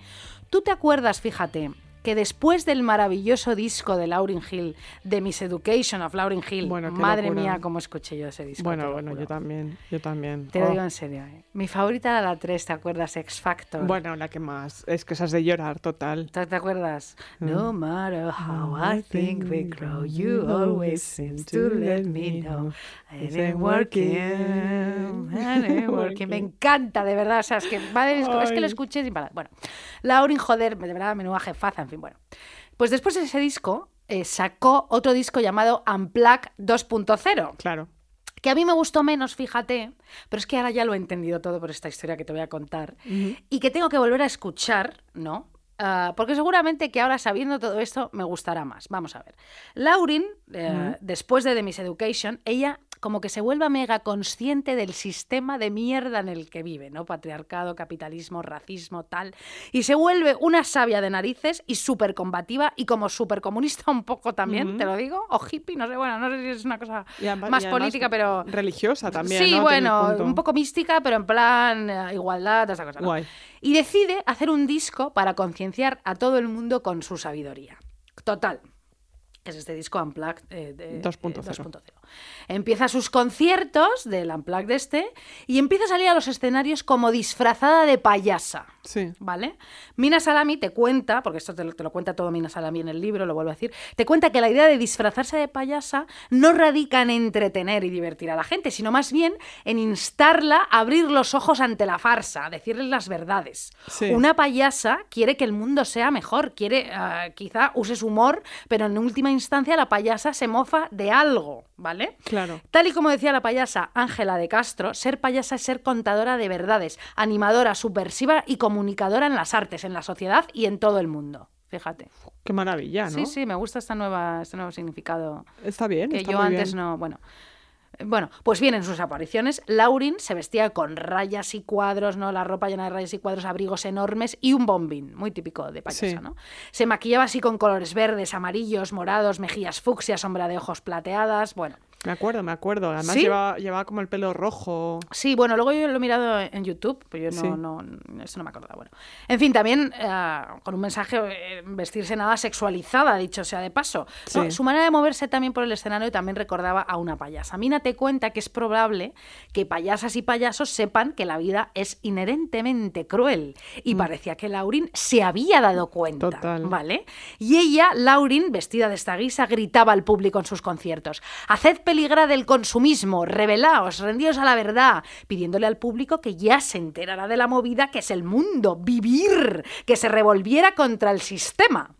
[SPEAKER 3] ¿Tú te acuerdas, fíjate, que después del maravilloso disco de Lauryn Hill, de Miss Education of Lauryn Hill,
[SPEAKER 4] Bueno,
[SPEAKER 3] madre mía, cómo escuché yo ese disco.
[SPEAKER 4] Bueno,
[SPEAKER 3] lo
[SPEAKER 4] bueno, yo también, yo también.
[SPEAKER 3] Te lo
[SPEAKER 4] Oh.
[SPEAKER 3] digo en serio. eh. Mi favorita era la 3, ¿te acuerdas? X Factor.
[SPEAKER 4] Bueno, la que más. Es que esas de llorar, total.
[SPEAKER 3] ¿Te, te acuerdas?
[SPEAKER 4] Mm.
[SPEAKER 3] No matter how I think we grow, you always seem to let me know. It ain't working, it ain't working. Me encanta, de verdad. O sea, es que, va de- es que lo escuché sin parar. Bueno, Laurin, joder, de verdad, menuda jefaza, en fin, bueno. Pues después de ese disco, eh, sacó otro disco llamado Unplugged 2.0
[SPEAKER 4] Claro.
[SPEAKER 3] que a mí me gustó menos, fíjate, pero es que ahora ya lo he entendido todo por esta historia que te voy a contar y que tengo que volver a escuchar, ¿no? Ah, porque seguramente que ahora sabiendo todo esto me gustará más. Vamos a ver. Laurin, eh, después de The Miss Education, ella como que se vuelve mega consciente del sistema de mierda en el que vive, ¿no? Patriarcado, capitalismo, racismo, tal. Y se vuelve una sabia de narices y súper combativa y como súper comunista un poco también, te lo digo, o hippie, no sé, bueno, no sé si es una cosa
[SPEAKER 4] además-
[SPEAKER 3] más política, pero...
[SPEAKER 4] Religiosa también.
[SPEAKER 3] Sí, bueno, un poco mística, pero en plan eh, igualdad, toda esa cosa. ¿no?
[SPEAKER 4] Guay.
[SPEAKER 3] Y decide hacer un disco para concienciar a todo el mundo con su sabiduría. Total. Es este disco Unplugged eh, de-
[SPEAKER 4] 2.0.
[SPEAKER 3] eh, 2.0. Empieza sus conciertos del Unplugged de este y empieza a salir a los escenarios como disfrazada de payasa.
[SPEAKER 4] Sí.
[SPEAKER 3] ¿Vale? Mina Salami te cuenta, porque esto te lo, te lo cuenta todo Mina Salami en el libro, lo vuelvo a decir, te cuenta que la idea de disfrazarse de payasa no radica en entretener y divertir a la gente, sino más bien en instarla a abrir los ojos ante la farsa, a decirles las verdades.
[SPEAKER 4] Sí.
[SPEAKER 3] Una payasa quiere que el mundo sea mejor, quiere, ah, quizá uses humor, pero en última instancia la payasa se mofa de algo, ¿vale?
[SPEAKER 4] Claro.
[SPEAKER 3] Tal y como decía la payasa Ángela de Castro, ser payasa es ser contadora de verdades, animadora, subversiva y comunicadora en las artes, en la sociedad y en todo el mundo. Fíjate.
[SPEAKER 4] Qué maravilla, ¿no?
[SPEAKER 3] Sí, sí, me gusta esta nueva, este nuevo significado
[SPEAKER 4] Está bien.
[SPEAKER 3] que
[SPEAKER 4] está
[SPEAKER 3] yo
[SPEAKER 4] muy
[SPEAKER 3] antes
[SPEAKER 4] bien.
[SPEAKER 3] no. Bueno. Bueno, pues bien, en sus apariciones, Laurin se vestía con rayas y cuadros, ¿no? La ropa llena de rayas y cuadros, abrigos enormes y un bombín, muy típico de payasa,
[SPEAKER 4] Sí.
[SPEAKER 3] ¿no? Se maquillaba así con colores verdes, amarillos, morados, mejillas fucsia, sombra de ojos plateadas, bueno.
[SPEAKER 4] Me acuerdo, me acuerdo. Además
[SPEAKER 3] ¿Sí?
[SPEAKER 4] llevaba, llevaba como el pelo rojo.
[SPEAKER 3] Sí, bueno, luego yo lo he mirado en YouTube, pero yo no,
[SPEAKER 4] Sí.
[SPEAKER 3] no, eso no me acordaba. Bueno, en fin, también eh, con un mensaje, eh, vestirse nada sexualizada, dicho sea de paso. No, su manera de moverse también por el escenario también recordaba a una payasa. Mina te cuenta que es probable que payasas y payasos sepan que la vida es inherentemente cruel. Y parecía que Laurin se había dado cuenta.
[SPEAKER 4] Mm. Total.
[SPEAKER 3] ¿Vale? Y ella, Laurin, vestida de esta guisa, gritaba al público en sus conciertos: Haced peligrar del consumismo, rebelaos, rendíos a la verdad, pidiéndole al público que ya se enterara de la movida que es el mundo, vivir, que se revolviera contra el sistema.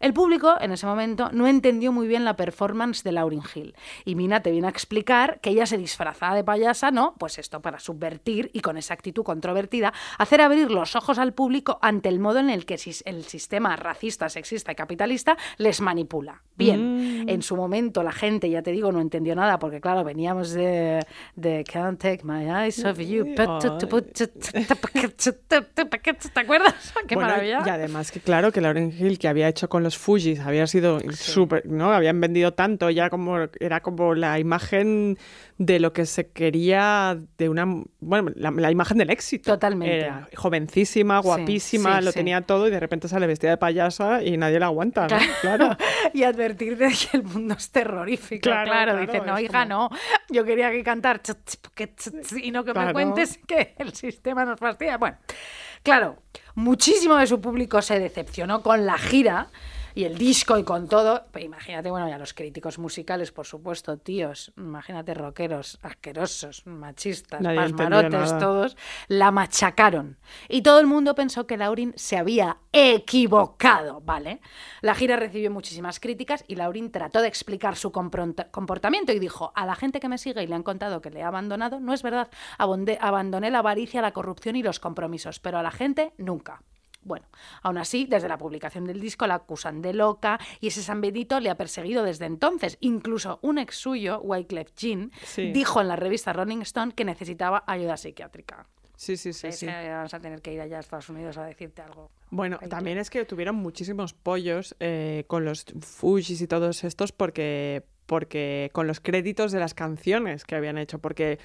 [SPEAKER 3] El público, en ese momento, no entendió muy bien la performance de Lauryn Hill. Y Mina te viene a explicar que ella se disfrazaba de payasa, ¿no? Pues esto para subvertir y con esa actitud controvertida, hacer abrir los ojos al público ante el modo en el que el sistema racista, sexista y capitalista les manipula. Bien, en su momento la gente, ya te digo, no entendió nada porque, claro, veníamos de, de Can't Take My Eyes Off You. ¿Te acuerdas? Qué
[SPEAKER 4] Bueno,
[SPEAKER 3] maravilla.
[SPEAKER 4] Y además que claro que Lauren Hill, que había hecho con los Fujis había sido súper, ¿no? Habían vendido tanto, ya como era como la imagen de lo que se quería de una, bueno, la, la imagen del éxito.
[SPEAKER 3] Totalmente.
[SPEAKER 4] Era jovencísima, guapísima,
[SPEAKER 3] sí,
[SPEAKER 4] lo tenía todo y de repente sale vestida de payasa y nadie la aguanta, ¿no? Claro.
[SPEAKER 3] y advertir de que el mundo es terrorífico. Claro,
[SPEAKER 4] Claro, claro,
[SPEAKER 3] dice, no, hija,
[SPEAKER 4] como-
[SPEAKER 3] no. Yo quería que cantar y no que me cuentes que el sistema nos fastidia. Bueno, claro, muchísimo de su público se decepcionó con la gira y el disco y con todo. Pero imagínate, bueno, ya los críticos musicales, por supuesto, tíos, imagínate rockeros, asquerosos, machistas,
[SPEAKER 4] Nadie
[SPEAKER 3] pasmarotes, todos, la machacaron. Y todo el mundo pensó que Laurin se había equivocado, ¿vale? La gira recibió muchísimas críticas y Laurin trató de explicar su comportamiento y dijo, a la gente que me sigue y le han contado que le he abandonado, no es verdad, abandoné la avaricia, la corrupción y los compromisos, pero a la gente nunca. Bueno, aún así, desde la publicación del disco la acusan de loca y ese San Benito le ha perseguido desde entonces. Incluso un ex suyo, Wyclef Jean,
[SPEAKER 4] Sí.
[SPEAKER 3] dijo en la revista Rolling Stone que necesitaba ayuda psiquiátrica.
[SPEAKER 4] Sí, sí, sí,
[SPEAKER 3] vamos a tener que ir allá a Estados Unidos a decirte algo.
[SPEAKER 4] Bueno, también es que tuvieron muchísimos pollos eh, con los Fujis y todos estos porque, porque con los créditos de las canciones que habían hecho, porque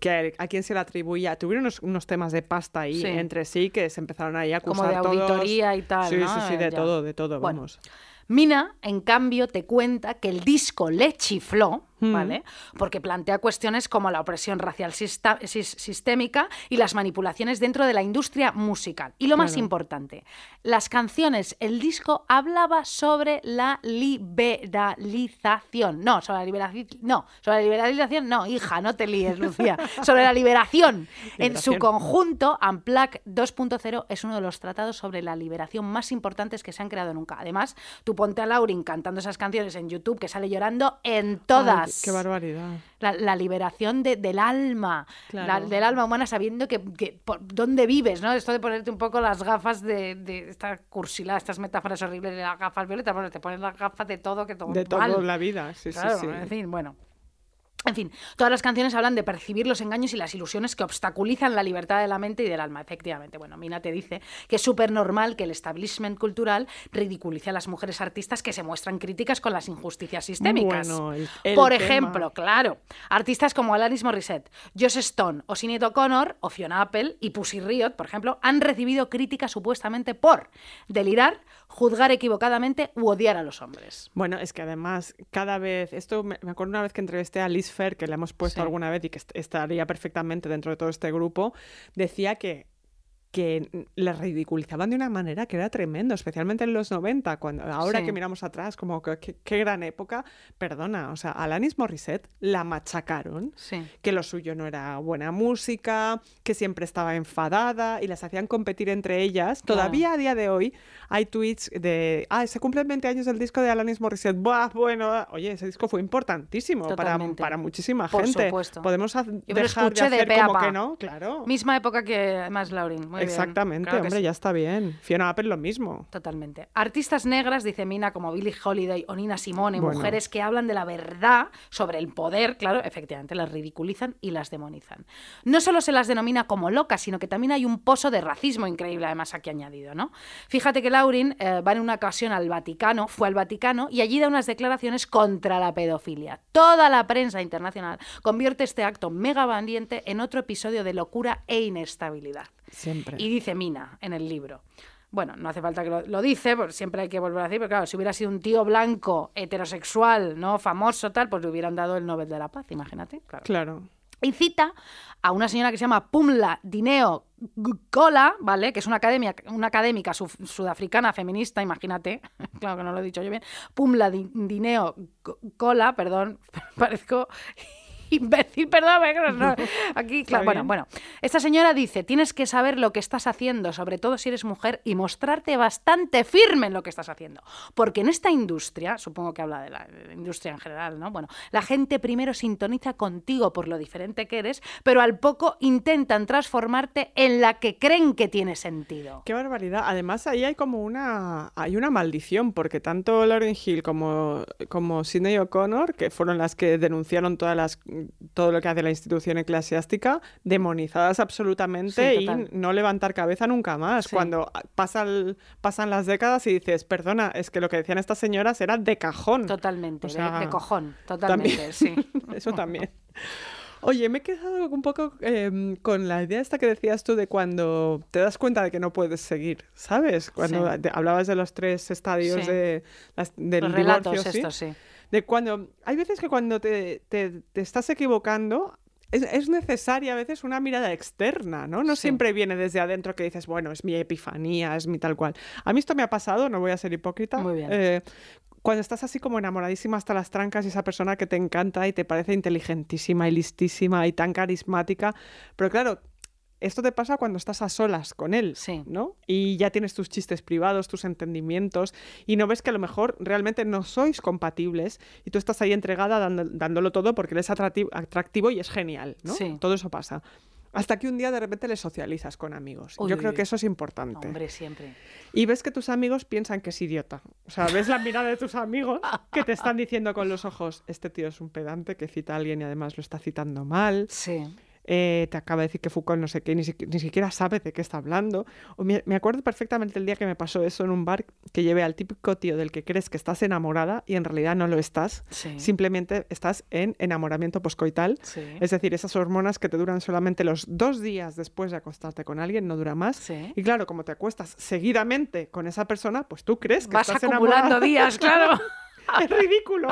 [SPEAKER 4] que a quién se le atribuía, tuvieron unos, unos temas de pasta ahí
[SPEAKER 3] Sí.
[SPEAKER 4] entre sí que se empezaron ahí a
[SPEAKER 3] Como
[SPEAKER 4] acusar
[SPEAKER 3] de
[SPEAKER 4] todos.
[SPEAKER 3] auditoría y tal,
[SPEAKER 4] Sí,
[SPEAKER 3] ¿no?
[SPEAKER 4] sí, sí, de
[SPEAKER 3] ya.
[SPEAKER 4] todo, de todo,
[SPEAKER 3] Bueno,
[SPEAKER 4] vamos.
[SPEAKER 3] Mina, en cambio, te cuenta que el disco le chifló,
[SPEAKER 4] Mm.
[SPEAKER 3] ¿vale? Porque plantea cuestiones como la opresión racial sistémica y las manipulaciones dentro de la industria musical. Y lo más importante, las canciones, el disco hablaba sobre la liberalización. No, sobre la liberación. No, sobre la liberalización, no, hija, no te líes, Lucía. sobre la liberación. En su conjunto, Unplugged 2.0 es uno de los tratados sobre la liberación más importantes que se han creado nunca. Además, tú ponte a Laurin cantando esas canciones en YouTube que sale llorando en todas.
[SPEAKER 4] Ay, qué barbaridad.
[SPEAKER 3] La, la liberación de- del alma,
[SPEAKER 4] Claro.
[SPEAKER 3] la- del alma humana, sabiendo que, que por dónde vives, ¿no? Esto de ponerte un poco las gafas de, de esta cursilada, estas metáforas horribles de las gafas violetas, bueno, te pones las gafas de todo que todo
[SPEAKER 4] De
[SPEAKER 3] mal.
[SPEAKER 4] toda la vida, sí,
[SPEAKER 3] Claro,
[SPEAKER 4] sí, sí.
[SPEAKER 3] en fin, bueno. En fin, todas las canciones hablan de percibir los engaños y las ilusiones que obstaculizan la libertad de la mente y del alma, efectivamente. Bueno, Mina te dice que es súper normal que el establishment cultural ridiculice a las mujeres artistas que se muestran críticas con las injusticias sistémicas.
[SPEAKER 4] Bueno, el- el
[SPEAKER 3] Por
[SPEAKER 4] tema.
[SPEAKER 3] ejemplo, claro, artistas como Alanis Morissette, Joss Stone o Sinead O'Connor o Fiona Apple y Pussy Riot, por ejemplo, han recibido críticas supuestamente por delirar, juzgar equivocadamente u odiar a los hombres.
[SPEAKER 4] Bueno, es que además, cada vez, esto me, me acuerdo una vez que entrevisté a Liz Que le hemos puesto
[SPEAKER 3] Sí.
[SPEAKER 4] alguna vez y que est- estaría perfectamente dentro de todo este grupo, decía que que le ridiculizaban de una manera que era tremendo, especialmente en los 90, cuando ahora
[SPEAKER 3] Sí.
[SPEAKER 4] que miramos atrás, como que qué gran época, perdona, o sea, Alanis Morissette la machacaron,
[SPEAKER 3] Sí.
[SPEAKER 4] que lo suyo no era buena música, que siempre estaba enfadada y las hacían competir entre ellas.
[SPEAKER 3] Claro.
[SPEAKER 4] Todavía a día de hoy hay tweets de, ah, se cumplen 20 años del disco de Alanis Morissette. Buah, bueno, ah". oye, ese disco fue importantísimo para,
[SPEAKER 3] Totalmente.
[SPEAKER 4] para muchísima
[SPEAKER 3] Por
[SPEAKER 4] gente.
[SPEAKER 3] supuesto.
[SPEAKER 4] Podemos
[SPEAKER 3] Yo
[SPEAKER 4] dejar de
[SPEAKER 3] de
[SPEAKER 4] hacer
[SPEAKER 3] a
[SPEAKER 4] como que no, claro.
[SPEAKER 3] Misma época que además Laurin. Muy.
[SPEAKER 4] Exactamente,
[SPEAKER 3] Claro
[SPEAKER 4] hombre,
[SPEAKER 3] sí.
[SPEAKER 4] ya está bien. Fiona Apple lo mismo.
[SPEAKER 3] Totalmente. Artistas negras, dice Mina, como Billie Holiday o Nina Simone,
[SPEAKER 4] Bueno.
[SPEAKER 3] mujeres que hablan de la verdad sobre el poder, claro, efectivamente, las ridiculizan y las demonizan. No solo se las denomina como locas, sino que también hay un pozo de racismo increíble, además, aquí añadido, ¿no? Fíjate que Laurin eh, va en una ocasión al Vaticano, fue al Vaticano, y allí da unas declaraciones contra la pedofilia. Toda la prensa internacional convierte este acto mega valiente en otro episodio de locura e inestabilidad.
[SPEAKER 4] Siempre.
[SPEAKER 3] Y dice Mina en el libro. Bueno, no hace falta que lo, lo dice, porque siempre hay que volver a decir, pero claro, si hubiera sido un tío blanco, heterosexual, no famoso, tal, pues le hubieran dado el Nobel de la Paz, imagínate. Claro.
[SPEAKER 4] Claro.
[SPEAKER 3] Y cita a una señora que se llama Pumla Dineo Kola, ¿vale? Que es una, academia, una académica su- sudafricana feminista, imagínate. Claro que no lo he dicho yo bien. Pumla Di- Dineo Kola, perdón, parezco imbécil, perdón, no, aquí, claro, bueno, bueno. Esta señora dice, tienes que saber lo que estás haciendo, sobre todo si eres mujer, y mostrarte bastante firme en lo que estás haciendo. Porque en esta industria, supongo que habla de la, de la industria en general, ¿no? Bueno, la gente primero sintoniza contigo por lo diferente que eres, pero al poco intentan transformarte en la que creen que tiene sentido.
[SPEAKER 4] Qué barbaridad. Además, ahí hay como una, hay una maldición, porque tanto Lauren Hill como, como Sidney O'Connor, que fueron las que denunciaron todas las todo lo que hace la institución eclesiástica, demonizadas absolutamente
[SPEAKER 3] Sí,
[SPEAKER 4] y no levantar cabeza nunca más.
[SPEAKER 3] Sí.
[SPEAKER 4] Cuando pasa el- pasan las décadas y dices, perdona, es que lo que decían estas señoras era de cajón.
[SPEAKER 3] Totalmente,
[SPEAKER 4] O
[SPEAKER 3] de-
[SPEAKER 4] sea,
[SPEAKER 3] de, cojón, totalmente, sí.
[SPEAKER 4] Eso también. Oye, me he quedado un poco em, con la idea esta que decías tú de cuando te das cuenta de que no puedes seguir, ¿sabes? Cuando
[SPEAKER 3] Sí.
[SPEAKER 4] hablabas de los tres estadios
[SPEAKER 3] Sí.
[SPEAKER 4] de, las- del
[SPEAKER 3] Los relatos estos, sí.
[SPEAKER 4] De cuando hay veces que cuando te, te- te estás equivocando es, es necesaria a veces una mirada externa, ¿no? No
[SPEAKER 3] Sí.
[SPEAKER 4] siempre viene desde adentro que dices, bueno, es mi epifanía, es mi tal cual. A mí esto me ha pasado, no voy a ser hipócrita.
[SPEAKER 3] Muy bien.
[SPEAKER 4] eh, cuando estás así como enamoradísima hasta las trancas y esa persona que te encanta y te parece inteligentísima y listísima y tan carismática, pero claro, esto te pasa cuando estás a solas con él,
[SPEAKER 3] Sí.
[SPEAKER 4] ¿no? Y ya tienes tus chistes privados, tus entendimientos, y no ves que a lo mejor realmente no sois compatibles y tú estás ahí entregada dando- dándolo todo porque eres atractivo, atractivo y es genial, ¿no?
[SPEAKER 3] Sí.
[SPEAKER 4] Todo eso pasa. Hasta que un día de repente le socializas con amigos.
[SPEAKER 3] Uy,
[SPEAKER 4] Yo creo que eso es importante.
[SPEAKER 3] Hombre, siempre.
[SPEAKER 4] Y ves que tus amigos piensan que es idiota. O sea, ves la mirada de tus amigos que te están diciendo con los ojos, este tío es un pedante que cita a alguien y además lo está citando mal.
[SPEAKER 3] Sí.
[SPEAKER 4] Eh, te acaba de decir que Foucault no sé qué, ni, ni siquiera sabe de qué está hablando. O me, me acuerdo perfectamente el día que me pasó eso en un bar, que llevé al típico tío del que crees que estás enamorada y en realidad no lo estás.
[SPEAKER 3] Sí.
[SPEAKER 4] Simplemente estás en enamoramiento poscoital.
[SPEAKER 3] Sí.
[SPEAKER 4] Es decir, esas hormonas que te duran solamente los dos días después de acostarte con alguien, no dura más.
[SPEAKER 3] Sí.
[SPEAKER 4] Y claro, como te acuestas seguidamente con esa persona, pues tú crees que
[SPEAKER 3] Vas
[SPEAKER 4] estás
[SPEAKER 3] acumulando
[SPEAKER 4] enamorada.
[SPEAKER 3] días, claro.
[SPEAKER 4] es ridículo.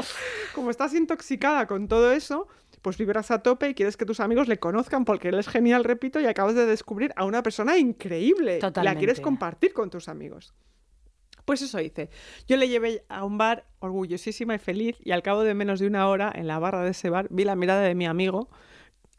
[SPEAKER 4] Como estás intoxicada con todo eso, pues vibras a tope y quieres que tus amigos le conozcan porque él es genial, repito, y acabas de descubrir a una persona increíble. Y La
[SPEAKER 3] Totalmente.
[SPEAKER 4] quieres compartir con tus amigos. Pues eso hice. Yo le llevé a un bar orgullosísima y feliz y al cabo de menos de una hora en la barra de ese bar vi la mirada de mi amigo.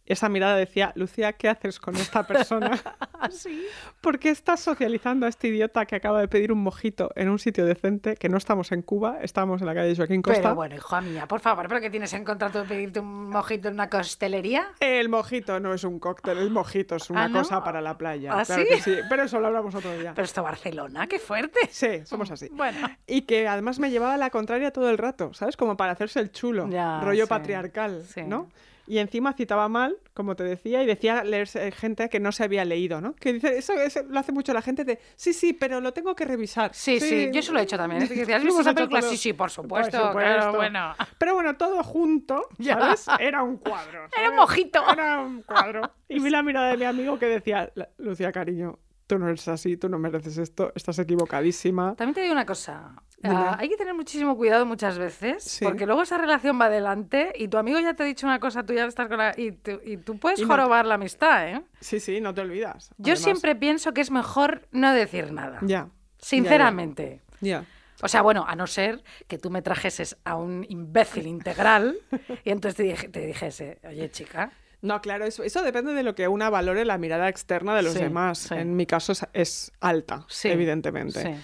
[SPEAKER 4] Esa mirada decía, Lucía, ¿qué haces con esta persona? ¿Por qué estás socializando a este idiota que acaba de pedir un mojito en un sitio decente? Que no estamos en Cuba, estamos en la calle Joaquín Costa.
[SPEAKER 3] Pero bueno, hija mía, por favor, ¿pero qué tienes en contra tú de pedirte un mojito en una costelería?
[SPEAKER 4] El mojito no es un cóctel, el mojito es una
[SPEAKER 3] ¿Ah, no?
[SPEAKER 4] cosa para la playa.
[SPEAKER 3] ¿Ah,
[SPEAKER 4] claro
[SPEAKER 3] sí?
[SPEAKER 4] que sí, pero eso lo hablamos otro día.
[SPEAKER 3] Pero esto Barcelona, qué fuerte.
[SPEAKER 4] Sí, somos así.
[SPEAKER 3] Bueno.
[SPEAKER 4] Y que además me llevaba a la contraria todo el rato, ¿sabes? Como para hacerse el chulo,
[SPEAKER 3] Ya,
[SPEAKER 4] rollo
[SPEAKER 3] sí,
[SPEAKER 4] patriarcal,
[SPEAKER 3] sí.
[SPEAKER 4] ¿no? Y encima citaba mal, como te decía, y decía leerse gente que no se había leído, ¿no? Que dice, eso, eso lo hace mucho la gente de, sí, sí, pero lo tengo que revisar.
[SPEAKER 3] Sí, sí, yo eso lo he hecho también. ¿has visto esa película? Sí, sí, por supuesto,
[SPEAKER 4] Por
[SPEAKER 3] claro,
[SPEAKER 4] supuesto.
[SPEAKER 3] bueno.
[SPEAKER 4] Pero bueno, todo junto. ¿sabes? Era un cuadro.
[SPEAKER 3] Era un mojito.
[SPEAKER 4] Era un cuadro. Y vi la mirada de mi amigo que decía, "La- Lucía, cariño, tú no eres así, tú no mereces esto, estás equivocadísima.
[SPEAKER 3] También te digo una cosa. Ah, hay que tener muchísimo cuidado muchas veces,
[SPEAKER 4] Sí.
[SPEAKER 3] porque luego esa relación va adelante y tu amigo ya te ha dicho una cosa, tú ya estás con la... Y, tú- y tú puedes
[SPEAKER 4] Y no-
[SPEAKER 3] jorobar la amistad, ¿eh?
[SPEAKER 4] Sí, sí, no te olvidas.
[SPEAKER 3] Yo
[SPEAKER 4] Además-
[SPEAKER 3] siempre pienso que es mejor no decir nada.
[SPEAKER 4] Ya.
[SPEAKER 3] Sinceramente.
[SPEAKER 4] Ya.
[SPEAKER 3] O sea, bueno, a no ser que tú me trajeses a un imbécil integral y entonces te dijese, oye, chica,
[SPEAKER 4] No, claro, eso, eso depende de lo que una valore la mirada externa de los
[SPEAKER 3] Sí,
[SPEAKER 4] demás.
[SPEAKER 3] sí.
[SPEAKER 4] En mi caso es, es alta,
[SPEAKER 3] Sí,
[SPEAKER 4] evidentemente.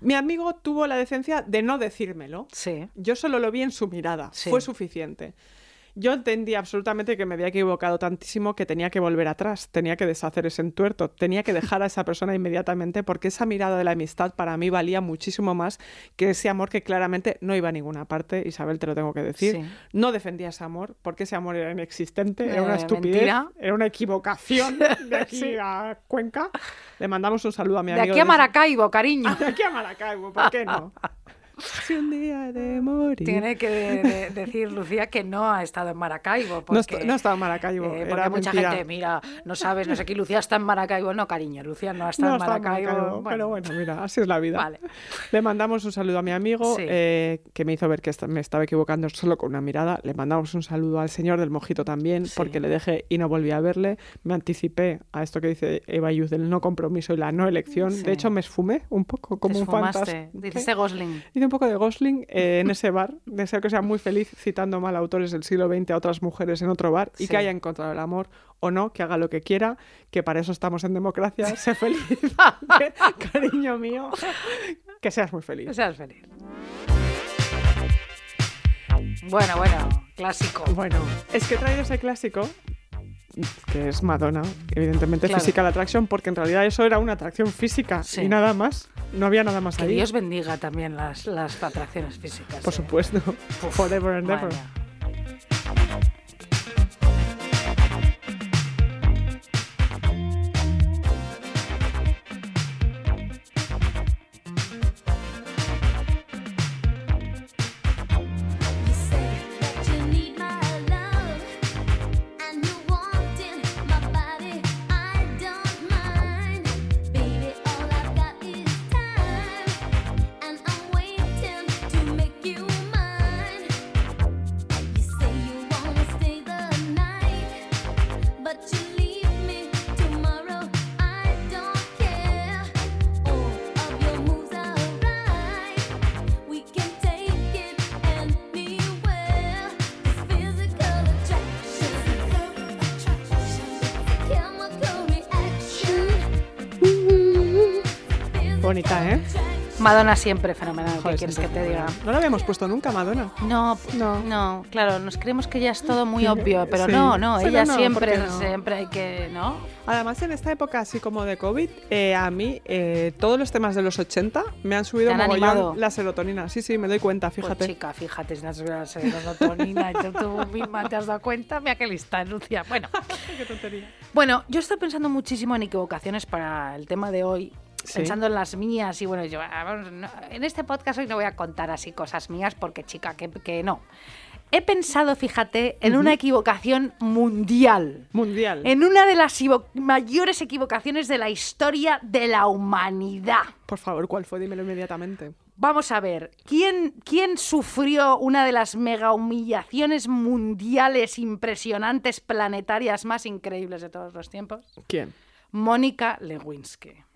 [SPEAKER 4] Mi amigo tuvo la decencia de no decírmelo. Yo solo lo vi en su mirada, fue suficiente. Yo entendí absolutamente que me había equivocado tantísimo que tenía que volver atrás, tenía que deshacer ese entuerto, tenía que dejar a esa persona inmediatamente porque esa mirada de la amistad para mí valía muchísimo más que ese amor que claramente no iba a ninguna parte, Isabel, te lo tengo que decir.
[SPEAKER 3] Sí.
[SPEAKER 4] No defendía ese amor porque ese amor era inexistente, era una
[SPEAKER 3] Eh,
[SPEAKER 4] estupidez,
[SPEAKER 3] mentira.
[SPEAKER 4] era una equivocación de aquí
[SPEAKER 3] Sí.
[SPEAKER 4] a Cuenca. Le mandamos un saludo a mi
[SPEAKER 3] De
[SPEAKER 4] amigo.
[SPEAKER 3] aquí a Maracaibo, cariño.
[SPEAKER 4] De aquí a Maracaibo, ¿por qué no? Si un día de morir.
[SPEAKER 3] Tiene que de- de- decir Lucía que no ha estado en Maracaibo. Porque,
[SPEAKER 4] No no estaba en Maracaibo,
[SPEAKER 3] eh, porque
[SPEAKER 4] era
[SPEAKER 3] mucha
[SPEAKER 4] mentira.
[SPEAKER 3] gente, mira, no sabes, no sé qué, Lucía está en Maracaibo. No, cariño, Lucía no está
[SPEAKER 4] No
[SPEAKER 3] en Maracaibo.
[SPEAKER 4] Maracaibo, pero bueno, mira, así es la vida.
[SPEAKER 3] Vale.
[SPEAKER 4] Le mandamos un saludo a mi amigo,
[SPEAKER 3] Sí.
[SPEAKER 4] eh, que me hizo ver que me estaba equivocando solo con una mirada. Le mandamos un saludo al señor del mojito también,
[SPEAKER 3] Sí.
[SPEAKER 4] porque le dejé y no volví a verle. Me anticipé a esto que dice Eva Yuz del no compromiso y la no elección.
[SPEAKER 3] Sí.
[SPEAKER 4] De hecho, me esfumé un poco como
[SPEAKER 3] Te
[SPEAKER 4] un fantasma.
[SPEAKER 3] Dijiste Gosling.
[SPEAKER 4] Hice un poco de Gosling eh, en ese bar. Deseo que sea muy feliz citando mal autores del siglo XX a otras mujeres en otro bar y
[SPEAKER 3] Sí.
[SPEAKER 4] que haya encontrado el amor o no, que haga lo que quiera, que para eso estamos en democracia. Sé feliz, que- cariño mío. Que seas muy
[SPEAKER 3] Que
[SPEAKER 4] feliz.
[SPEAKER 3] seas feliz. Bueno, bueno, clásico.
[SPEAKER 4] Bueno, es que he traído ese clásico, que es Madonna, evidentemente
[SPEAKER 3] Claro.
[SPEAKER 4] Physical Attraction, porque en realidad eso era una atracción física
[SPEAKER 3] Sí.
[SPEAKER 4] y nada más. No había nada más
[SPEAKER 3] Que. Dios bendiga también las, las atracciones físicas.
[SPEAKER 4] Por
[SPEAKER 3] eh.
[SPEAKER 4] supuesto. Forever and ever.
[SPEAKER 3] Madonna siempre fenomenal, ¿qué
[SPEAKER 4] Joder,
[SPEAKER 3] quieres que te diga?
[SPEAKER 4] fenomenal. No la habíamos puesto nunca, Madonna.
[SPEAKER 3] No,
[SPEAKER 4] No.
[SPEAKER 3] no, claro, nos creemos que ya es todo muy obvio, pero
[SPEAKER 4] Sí.
[SPEAKER 3] no, no, ella
[SPEAKER 4] no,
[SPEAKER 3] siempre,
[SPEAKER 4] ¿por qué no?
[SPEAKER 3] siempre hay que, ¿no?
[SPEAKER 4] Además, en esta época así como de COVID, eh, a mí eh, todos los temas de los 80 me han subido
[SPEAKER 3] ¿Te han
[SPEAKER 4] mogollón
[SPEAKER 3] animado?
[SPEAKER 4] la serotonina. Sí, sí, me doy cuenta,
[SPEAKER 3] Pues
[SPEAKER 4] fíjate.
[SPEAKER 3] chica, fíjate, si no has la serotonina, y tú, tú misma te has dado cuenta, mira qué lista, Lucia. Bueno,
[SPEAKER 4] Qué tontería.
[SPEAKER 3] bueno, yo estoy pensando muchísimo en equivocaciones para el tema de hoy. Pensando en las mías y bueno, yo ah, en este podcast hoy no voy a contar así cosas mías porque chica, que, que no. He pensado, fíjate, en una equivocación mundial.
[SPEAKER 4] Mundial.
[SPEAKER 3] En una de las mayores equivocaciones de la historia de la humanidad.
[SPEAKER 4] Por favor, ¿cuál fue? Dímelo inmediatamente.
[SPEAKER 3] Vamos a ver, ¿quién, ¿quién sufrió una de las mega humillaciones mundiales impresionantes, planetarias más increíbles de todos los tiempos?
[SPEAKER 4] ¿Quién?
[SPEAKER 3] Mónica Lewinsky.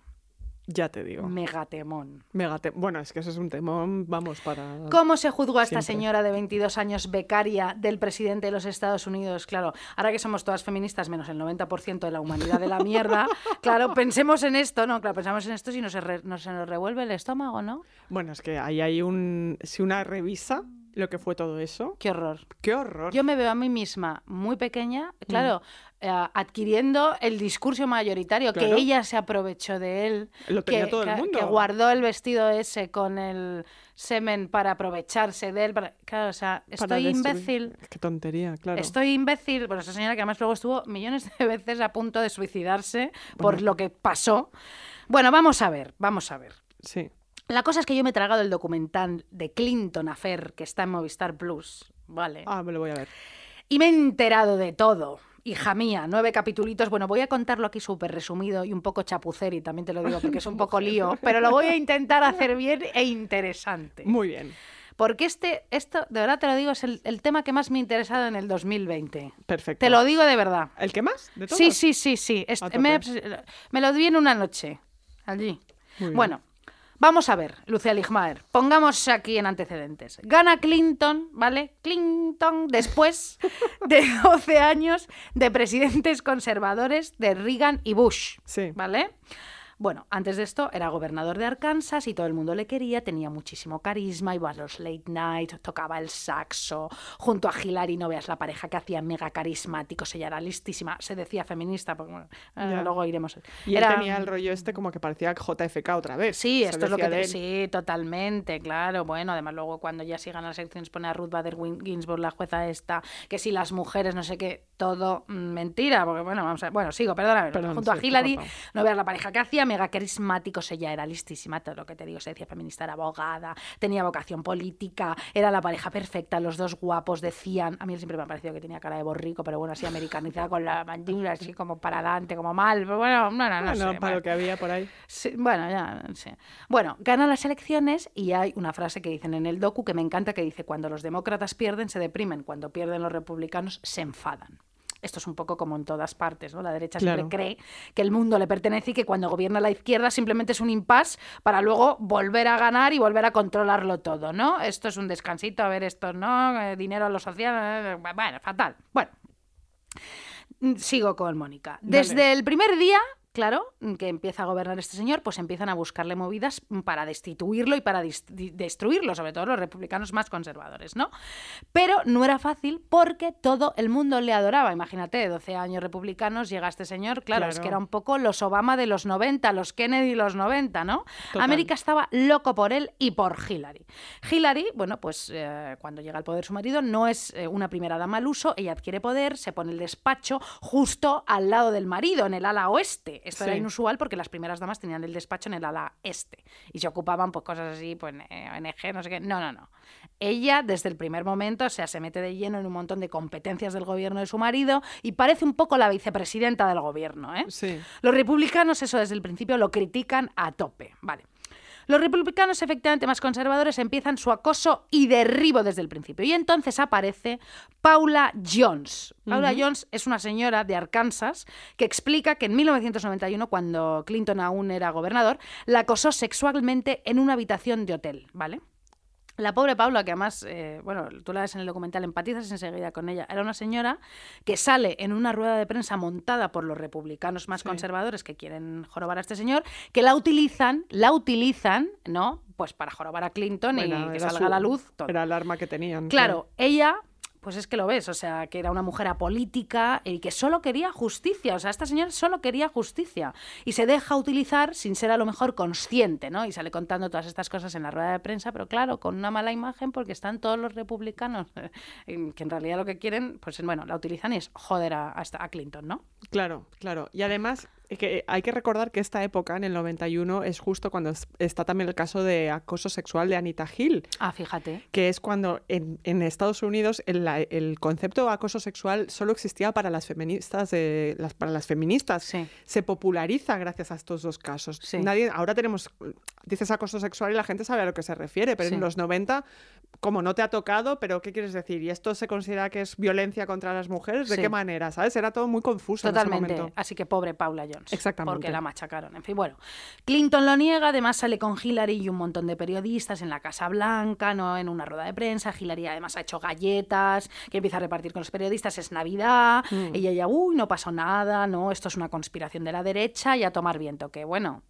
[SPEAKER 4] Ya te digo.
[SPEAKER 3] Megatemón.
[SPEAKER 4] Megate- Bueno, es que eso es un temón, vamos, para...
[SPEAKER 3] ¿Cómo se juzgó a esta
[SPEAKER 4] Siempre.
[SPEAKER 3] señora de 22 años becaria del presidente de los Estados Unidos? Claro, ahora que somos todas feministas, menos el 90% de la humanidad de la mierda, claro, pensemos en esto, ¿no? Claro, pensamos en esto si no se, re- no se nos revuelve el estómago, ¿no?
[SPEAKER 4] Bueno, es que ahí hay un... Si una revisa lo que fue todo eso,
[SPEAKER 3] Qué horror.
[SPEAKER 4] qué horror.
[SPEAKER 3] Yo me veo a mí misma muy pequeña,
[SPEAKER 4] Mm.
[SPEAKER 3] claro, eh, adquiriendo el discurso mayoritario,
[SPEAKER 4] Claro.
[SPEAKER 3] que ella se aprovechó de él,
[SPEAKER 4] Lo tenía
[SPEAKER 3] que,
[SPEAKER 4] todo el
[SPEAKER 3] que-
[SPEAKER 4] mundo.
[SPEAKER 3] que guardó el vestido ese con el semen para aprovecharse de él. para- Claro, o sea, estoy imbécil.
[SPEAKER 4] Qué tontería, claro.
[SPEAKER 3] Estoy imbécil, bueno, esa señora que además luego estuvo millones de veces a punto de suicidarse por lo que pasó. Bueno, vamos a ver, vamos a ver.
[SPEAKER 4] Sí.
[SPEAKER 3] La cosa es que yo me he tragado el documental de Clinton Affair que está en Movistar Plus, ¿vale?
[SPEAKER 4] Ah, me lo voy a ver.
[SPEAKER 3] Y me he enterado de todo. Hija mía, nueve capitulitos. Bueno, voy a contarlo aquí súper resumido y un poco chapucero, y también te lo digo porque es un poco lío, pero lo voy a intentar hacer bien e interesante.
[SPEAKER 4] Muy bien.
[SPEAKER 3] Porque este, esto, de verdad te lo digo, es el, el tema que más me ha interesado en el 2020.
[SPEAKER 4] Perfecto.
[SPEAKER 3] Te lo digo de verdad.
[SPEAKER 4] ¿El que más? ¿De todos?
[SPEAKER 3] Sí, sí, sí, sí. Est-
[SPEAKER 4] A tope.
[SPEAKER 3] me, me lo di en una noche, allí.
[SPEAKER 4] Muy bien.
[SPEAKER 3] Bueno, vamos a ver, Lucía Ligmaer. Pongamos aquí en antecedentes. Gana Clinton, ¿vale? Clinton después de 12 años de presidentes conservadores de Reagan y Bush.
[SPEAKER 4] Sí.
[SPEAKER 3] ¿Vale? Bueno, antes de esto era gobernador de Arkansas y todo el mundo le quería, tenía muchísimo carisma, iba a los late night, tocaba el saxo, junto a Hillary, no veas la pareja que hacía mega carismáticos, ella era listísima, se decía feminista, porque bueno, eh, luego iremos.
[SPEAKER 4] Y
[SPEAKER 3] Era-
[SPEAKER 4] él tenía el rollo este como que parecía JFK otra vez.
[SPEAKER 3] Sí, esto es lo que te... Sí, totalmente, claro. Bueno, además luego cuando ya sigan las elecciones pone a Ruth Bader Ginsburg, la jueza esta, que si las mujeres, no sé qué, todo mm, mentira, porque bueno, vamos a... Bueno, sigo, perdóname.
[SPEAKER 4] Perdón,
[SPEAKER 3] junto
[SPEAKER 4] sí,
[SPEAKER 3] a Hillary, no veas la pareja que hacía, mega carismáticos, ella era listísima, todo lo que te digo, se decía feminista, era abogada, tenía vocación política, era la pareja perfecta, los dos guapos decían, a mí siempre me ha parecido que tenía cara de borrico, pero bueno, así americanizada con la mandíbula así como para adelante, como mal, pero bueno, no, no, no
[SPEAKER 4] Bueno,
[SPEAKER 3] sé.
[SPEAKER 4] para
[SPEAKER 3] bueno.
[SPEAKER 4] lo que había por ahí.
[SPEAKER 3] Sí, bueno, ya, no sé. Bueno, ganan las elecciones y hay una frase que dicen en el docu que me encanta que dice, cuando los demócratas pierden se deprimen, cuando pierden los republicanos se enfadan. Esto es un poco como en todas partes, ¿no? La derecha
[SPEAKER 4] Claro.
[SPEAKER 3] siempre cree que el mundo le pertenece y que cuando gobierna la izquierda simplemente es un impasse para luego volver a ganar y volver a controlarlo todo, ¿no? Esto es un descansito, a ver, esto no, eh, dinero a lo social, eh, bueno, fatal. Bueno, Mm, Sigo con Mónica. Desde
[SPEAKER 4] Dale.
[SPEAKER 3] el primer día, claro, que empieza a gobernar este señor, pues empiezan a buscarle movidas para destituirlo y para destruirlo, sobre todo los republicanos más conservadores, ¿no? Pero no era fácil porque todo el mundo le adoraba. Imagínate, 12 años republicanos, llega este señor, claro, es que era un poco los Obama de los 90, los Kennedy de los 90, ¿no?
[SPEAKER 4] Total.
[SPEAKER 3] América estaba loco por él y por Hillary. Hillary, bueno, pues eh, cuando llega al poder su marido, no es eh, una primera dama al uso, ella adquiere poder, se pone el despacho justo al lado del marido, en el ala oeste. Esto era inusual porque las primeras damas tenían el despacho en el ala este y se ocupaban pues cosas así, pues eh, ONG, no sé qué. No, no, no. Ella desde el primer momento, o sea, se mete de lleno en un montón de competencias del gobierno de su marido y parece un poco la vicepresidenta del gobierno, ¿eh?
[SPEAKER 4] Sí.
[SPEAKER 3] Los republicanos, eso desde el principio lo critican a tope. Vale. Los republicanos, efectivamente más conservadores, empiezan su acoso y derribo desde el principio. Y entonces aparece Paula Jones. Paula Jones es una señora de Arkansas que explica que en 1991, cuando Clinton aún era gobernador, la acosó sexualmente en una habitación de hotel, ¿vale? La pobre Paula, que además, eh, bueno, tú la ves en el documental, empatizas enseguida con ella. Era una señora que sale en una rueda de prensa montada por los republicanos más
[SPEAKER 4] Sí.
[SPEAKER 3] conservadores que quieren jorobar a este señor, que la utilizan, la utilizan, ¿no? Pues para jorobar a Clinton y que salga
[SPEAKER 4] su-
[SPEAKER 3] a la luz todo.
[SPEAKER 4] Era el arma que tenían.
[SPEAKER 3] Claro, ella, pues es que lo ves, o sea, que era una mujer apolítica y que solo quería justicia, o sea, esta señora solo quería justicia y se deja utilizar sin ser a lo mejor consciente, ¿no? Y sale contando todas estas cosas en la rueda de prensa, pero claro, con una mala imagen porque están todos los republicanos que en realidad lo que quieren, pues bueno, la utilizan y es joder a, a Clinton, ¿no?
[SPEAKER 4] Claro, claro. Y además que hay que recordar que esta época, en el 91, es justo cuando es- está también el caso de acoso sexual de Anita Hill,
[SPEAKER 3] Ah, fíjate.
[SPEAKER 4] que es cuando en, en Estados Unidos el, concepto de acoso sexual solo existía para las feministas, de, las, para las feministas.
[SPEAKER 3] Sí.
[SPEAKER 4] Se populariza gracias a estos dos casos.
[SPEAKER 3] Sí.
[SPEAKER 4] Nadie, ahora tenemos, dices acoso sexual y la gente sabe a lo que se refiere, pero
[SPEAKER 3] Sí.
[SPEAKER 4] en los 90, como no te ha tocado, pero ¿qué quieres decir? ¿Y esto se considera que es violencia contra las mujeres? ¿De qué manera? ¿Sabes? Era todo muy confuso en ese
[SPEAKER 3] Totalmente.
[SPEAKER 4] momento.
[SPEAKER 3] Así que pobre Paula Jones.
[SPEAKER 4] Exactamente.
[SPEAKER 3] Porque la machacaron. En fin, bueno. Clinton lo niega, además sale con Hillary y un montón de periodistas en la Casa Blanca, ¿no? En una rueda de prensa. Hillary además ha hecho galletas, que empieza a repartir con los periodistas. Es Navidad.
[SPEAKER 4] Mm.
[SPEAKER 3] Y ella, uy, no pasó nada, no, esto es una conspiración de la derecha y a tomar viento. Que bueno,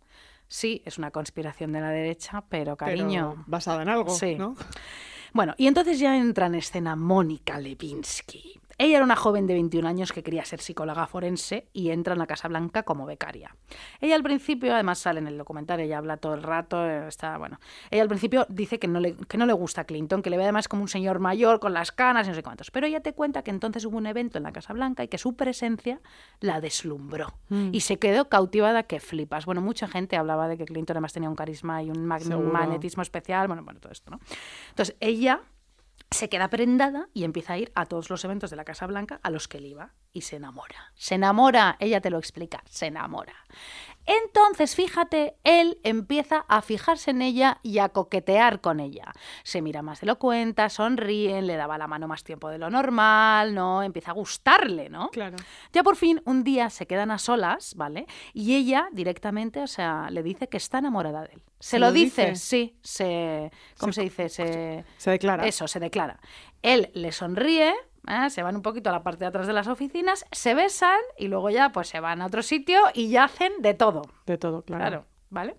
[SPEAKER 3] sí, es una conspiración de la derecha, pero
[SPEAKER 4] Pero
[SPEAKER 3] cariño.
[SPEAKER 4] basada en algo,
[SPEAKER 3] Sí.
[SPEAKER 4] ¿no?
[SPEAKER 3] Bueno, y entonces ya entra en escena Mónica Levinsky. Ella era una joven de 21 años que quería ser psicóloga forense y entra en la Casa Blanca como becaria. Ella al principio, además sale en el documental, ella habla todo el rato, eh, está, bueno, ella al principio dice que no le, que no le gusta a Clinton, que le ve además como un señor mayor con las canas y no sé cuántos, pero ella te cuenta que entonces hubo un evento en la Casa Blanca y que su presencia la deslumbró y se quedó cautivada que flipas. Bueno, mucha gente hablaba de que Clinton además tenía un carisma y un magnetismo especial, bueno, bueno, todo esto, ¿no? Entonces ella se queda prendada y empieza a ir a todos los eventos de la Casa Blanca a los que él iba y se enamora. Se enamora, ella te lo explica, se enamora. Entonces, fíjate, él empieza a fijarse en ella y a coquetear con ella. Se mira más de lo cuenta, sonríen, le daba la mano más tiempo de lo normal, ¿no? Empieza a gustarle, ¿no?
[SPEAKER 4] Claro.
[SPEAKER 3] Ya por fin, un día se quedan a solas, ¿vale? Y ella directamente, o sea, le dice que está enamorada de él. Se,
[SPEAKER 4] ¿Se
[SPEAKER 3] lo, dice? sí, se... ¿Cómo
[SPEAKER 4] Se-
[SPEAKER 3] se, dice? Se...
[SPEAKER 4] Se declara.
[SPEAKER 3] Eso, se declara. Él le sonríe, ¿eh? se van un poquito a la parte de atrás de las oficinas, se besan y luego ya pues se van a otro sitio y ya hacen de todo.
[SPEAKER 4] De todo, claro.
[SPEAKER 3] Claro, ¿vale?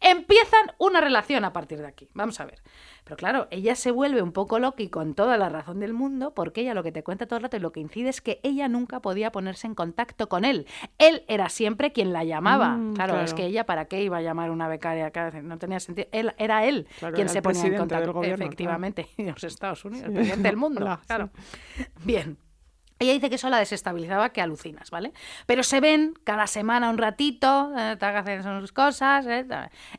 [SPEAKER 3] Empiezan una relación a partir de aquí. Vamos a ver. Pero claro, ella se vuelve un poco loca y con toda la razón del mundo, porque ella lo que te cuenta todo el rato y lo que incide es que ella nunca podía ponerse en contacto con él. Él era siempre quien la llamaba.
[SPEAKER 4] Mm,
[SPEAKER 3] claro, es que ella, ¿para qué iba a llamar a una becaria? No tenía sentido. Él, era él
[SPEAKER 4] Claro,
[SPEAKER 3] quien
[SPEAKER 4] era
[SPEAKER 3] se ponía en contacto.
[SPEAKER 4] gobierno, claro.
[SPEAKER 3] Efectivamente, de los Estados Unidos,
[SPEAKER 4] Sí.
[SPEAKER 3] el presidente del mundo.
[SPEAKER 4] Hola, sí.
[SPEAKER 3] claro. Bien. Ella dice que eso la desestabilizaba que alucinas, ¿vale? Pero se ven cada semana un ratito, eh, te hacen sus cosas. eh.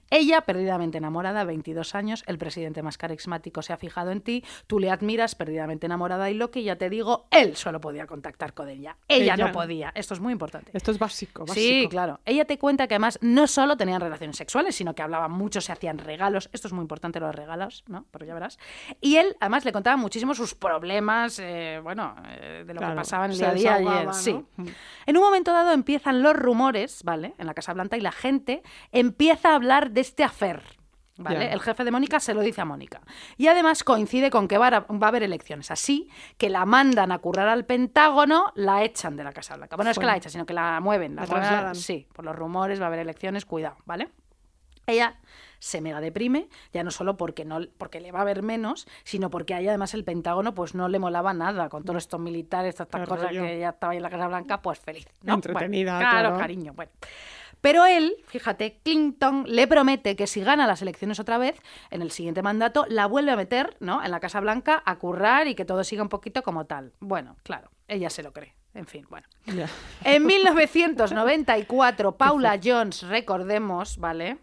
[SPEAKER 3] Ella, perdidamente enamorada, 22 años, el presidente más carismático se ha fijado en ti, tú le admiras, perdidamente enamorada y lo que ya te digo, él solo podía contactar con ella. Ella,
[SPEAKER 4] Ella
[SPEAKER 3] no
[SPEAKER 4] no.
[SPEAKER 3] podía. Esto es muy importante.
[SPEAKER 4] Esto es básico, básico.
[SPEAKER 3] Sí, claro. Ella te cuenta que además no solo tenían relaciones sexuales, sino que hablaban mucho, se hacían regalos. Esto es muy importante, los regalos, ¿no? Pero ya verás. Y él, además, le contaba muchísimo sus problemas, eh, bueno, eh, de lo
[SPEAKER 4] Claro,
[SPEAKER 3] que pasaba en el día a día. sí.
[SPEAKER 4] Mm.
[SPEAKER 3] En un momento dado empiezan los rumores, ¿vale? En la Casa Blanca y la gente empieza a hablar de este afer. ¿Vale? El jefe de Mónica se lo dice a Mónica. Y además coincide con que va a, va a haber elecciones. Así que la mandan a currar al Pentágono, la echan de la Casa Blanca. Bueno, no es que la echan, sino que la mueven. La,
[SPEAKER 4] trasladan.
[SPEAKER 3] Sí, por los rumores va a haber elecciones, cuidado, ¿vale? Ella se mega deprime, ya no solo porque no porque le va a ver menos, sino porque a ella además el Pentágono pues no le molaba nada con todos estos militares, todas estas cosas que ella estaba ahí en la Casa Blanca, pues feliz. ¿no?
[SPEAKER 4] Entretenida,
[SPEAKER 3] Bueno, claro, cariño, bueno. Pero él, fíjate, Clinton le promete que si gana las elecciones otra vez, en el siguiente mandato, la vuelve a meter ¿no? en la Casa Blanca a currar y que todo siga un poquito como tal. Bueno, claro, ella se lo cree. En fin, bueno.
[SPEAKER 4] Ya.
[SPEAKER 3] En 1994, Paula Jones, recordemos, ¿vale?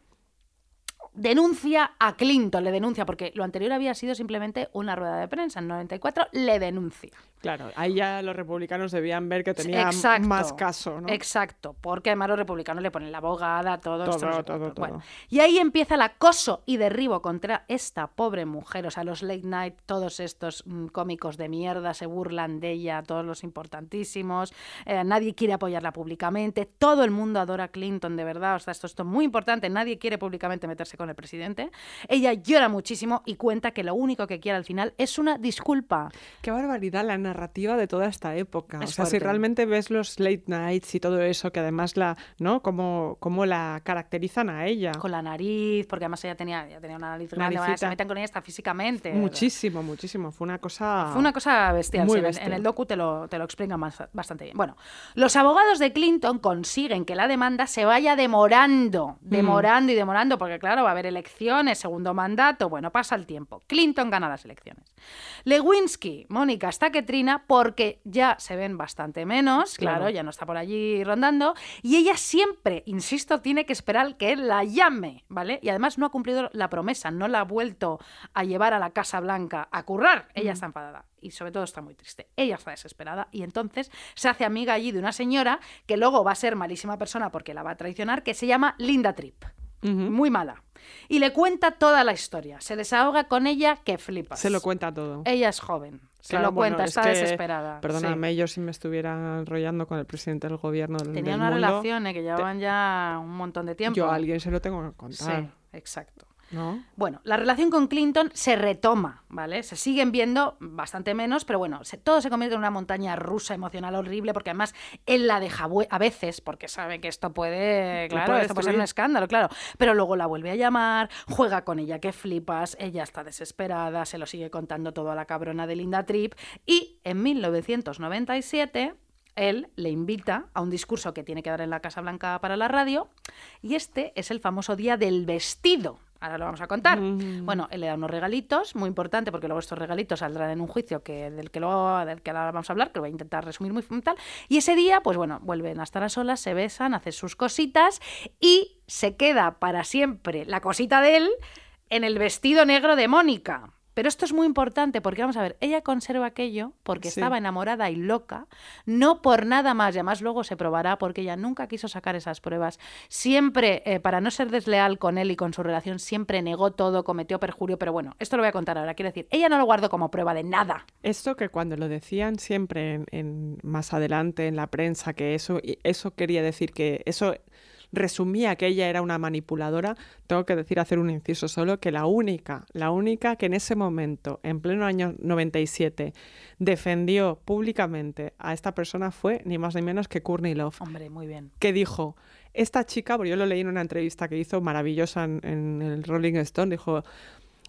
[SPEAKER 3] Denuncia a Clinton, le denuncia, porque lo anterior había sido simplemente una rueda de prensa. En 94 le denuncia.
[SPEAKER 4] Claro, ahí ya los republicanos debían ver que tenía
[SPEAKER 3] Exacto.
[SPEAKER 4] más caso, ¿no?
[SPEAKER 3] Exacto, porque además los republicanos le ponen la abogada, todo,
[SPEAKER 4] Todo, todo, todo.
[SPEAKER 3] Bueno, y ahí empieza el acoso y derribo contra esta pobre mujer. O sea, los late night, todos estos mm, cómicos de mierda se burlan de ella, todos los importantísimos. eh, nadie quiere apoyarla públicamente. Todo el mundo adora a Clinton, de verdad. O sea, esto, esto es muy importante. Nadie quiere públicamente meterse con el presidente. Ella llora muchísimo y cuenta que lo único que quiere al final es una disculpa.
[SPEAKER 4] Qué barbaridad la narrativa de toda esta época.
[SPEAKER 3] Es
[SPEAKER 4] o sea, si realmente ves los late nights y todo eso, que además la, ¿no? Cómo, cómo la caracterizan a ella.
[SPEAKER 3] Con la nariz, porque además ella tenía, ella tenía una nariz grande. bueno, se meten con ella hasta físicamente.
[SPEAKER 4] Muchísimo, muchísimo. Fue una cosa.
[SPEAKER 3] Fue una cosa bestial.
[SPEAKER 4] Muy
[SPEAKER 3] sí, en el-
[SPEAKER 4] bestia.
[SPEAKER 3] En el docu te lo, te lo explican más- bastante bien. Bueno, los abogados de Clinton consiguen que la demanda se vaya demorando,
[SPEAKER 4] Mm.
[SPEAKER 3] demorando y demorando, porque claro, va a haber elecciones, segundo mandato, bueno, pasa el tiempo. Clinton gana las elecciones. Lewinsky, Mónica, está que porque ya se ven bastante menos, claro,
[SPEAKER 4] Claro.
[SPEAKER 3] ya no está por allí rondando, y ella siempre, insisto, tiene que esperar que él la llame, ¿vale? Y además no ha cumplido la promesa, no la ha vuelto a llevar a la Casa Blanca a currar. Ella está enfadada y sobre todo está muy triste. Ella está desesperada y entonces se hace amiga allí de una señora que luego va a ser malísima persona porque la va a traicionar, que se llama Linda Tripp. Muy mala. Y le cuenta toda la historia. Se desahoga con ella que flipas.
[SPEAKER 4] Se lo cuenta todo.
[SPEAKER 3] Ella es joven. Se
[SPEAKER 4] Claro,
[SPEAKER 3] lo cuenta,
[SPEAKER 4] bueno, es
[SPEAKER 3] está
[SPEAKER 4] que,
[SPEAKER 3] desesperada.
[SPEAKER 4] Perdóname,
[SPEAKER 3] sí.
[SPEAKER 4] yo si me estuviera enrollando con el presidente del gobierno del,
[SPEAKER 3] Tenía
[SPEAKER 4] del
[SPEAKER 3] una
[SPEAKER 4] mundo,
[SPEAKER 3] relación eh, que llevaban ya un montón de tiempo.
[SPEAKER 4] yo a alguien se lo tengo que
[SPEAKER 3] Sí,
[SPEAKER 4] contar.
[SPEAKER 3] exacto.
[SPEAKER 4] ¿No?
[SPEAKER 3] Bueno, la relación con Clinton se retoma, ¿vale? Se siguen viendo bastante menos, pero bueno, se- todo se convierte en una montaña rusa emocional horrible, porque además él la deja a veces, porque sabe que esto puede, claro,
[SPEAKER 4] puede
[SPEAKER 3] esto puede ser un escándalo, claro, pero luego la vuelve a llamar, juega con ella que flipas, ella está desesperada, se lo sigue contando todo a la cabrona de Linda Tripp, y en 1997 él le invita a un discurso que tiene que dar en la Casa Blanca para la radio, y este es el famoso día del vestido. Ahora lo vamos a contar. Bueno, él le da unos regalitos, muy importante, porque luego estos regalitos saldrán en un juicio que, del, que luego, del que ahora vamos a hablar, que lo voy a intentar resumir muy tal. Y ese día, pues bueno, vuelven a estar a solas, se besan, hacen sus cositas y se queda para siempre la cosita de él en el vestido negro de Mónica. Pero esto es muy importante porque, vamos a ver, ella conserva aquello porque
[SPEAKER 4] Sí.
[SPEAKER 3] estaba enamorada y loca, no por nada más, y además luego se probará porque ella nunca quiso sacar esas pruebas. Siempre, eh, para no ser desleal con él y con su relación, siempre negó todo, cometió perjurio, pero bueno, esto lo voy a contar ahora. Quiero decir, ella no lo guardó como prueba de nada.
[SPEAKER 4] Esto que cuando lo decían siempre en, en- más adelante en la prensa, que eso, eso quería decir que eso resumía que ella era una manipuladora, tengo que decir, hacer un inciso solo, que la única, la única que en ese momento, en pleno año 97, defendió públicamente a esta persona fue ni más ni menos que Courtney Love
[SPEAKER 3] Hombre, muy bien.
[SPEAKER 4] que dijo, esta chica, porque yo lo leí en una entrevista que hizo maravillosa en, en el Rolling Stone, dijo,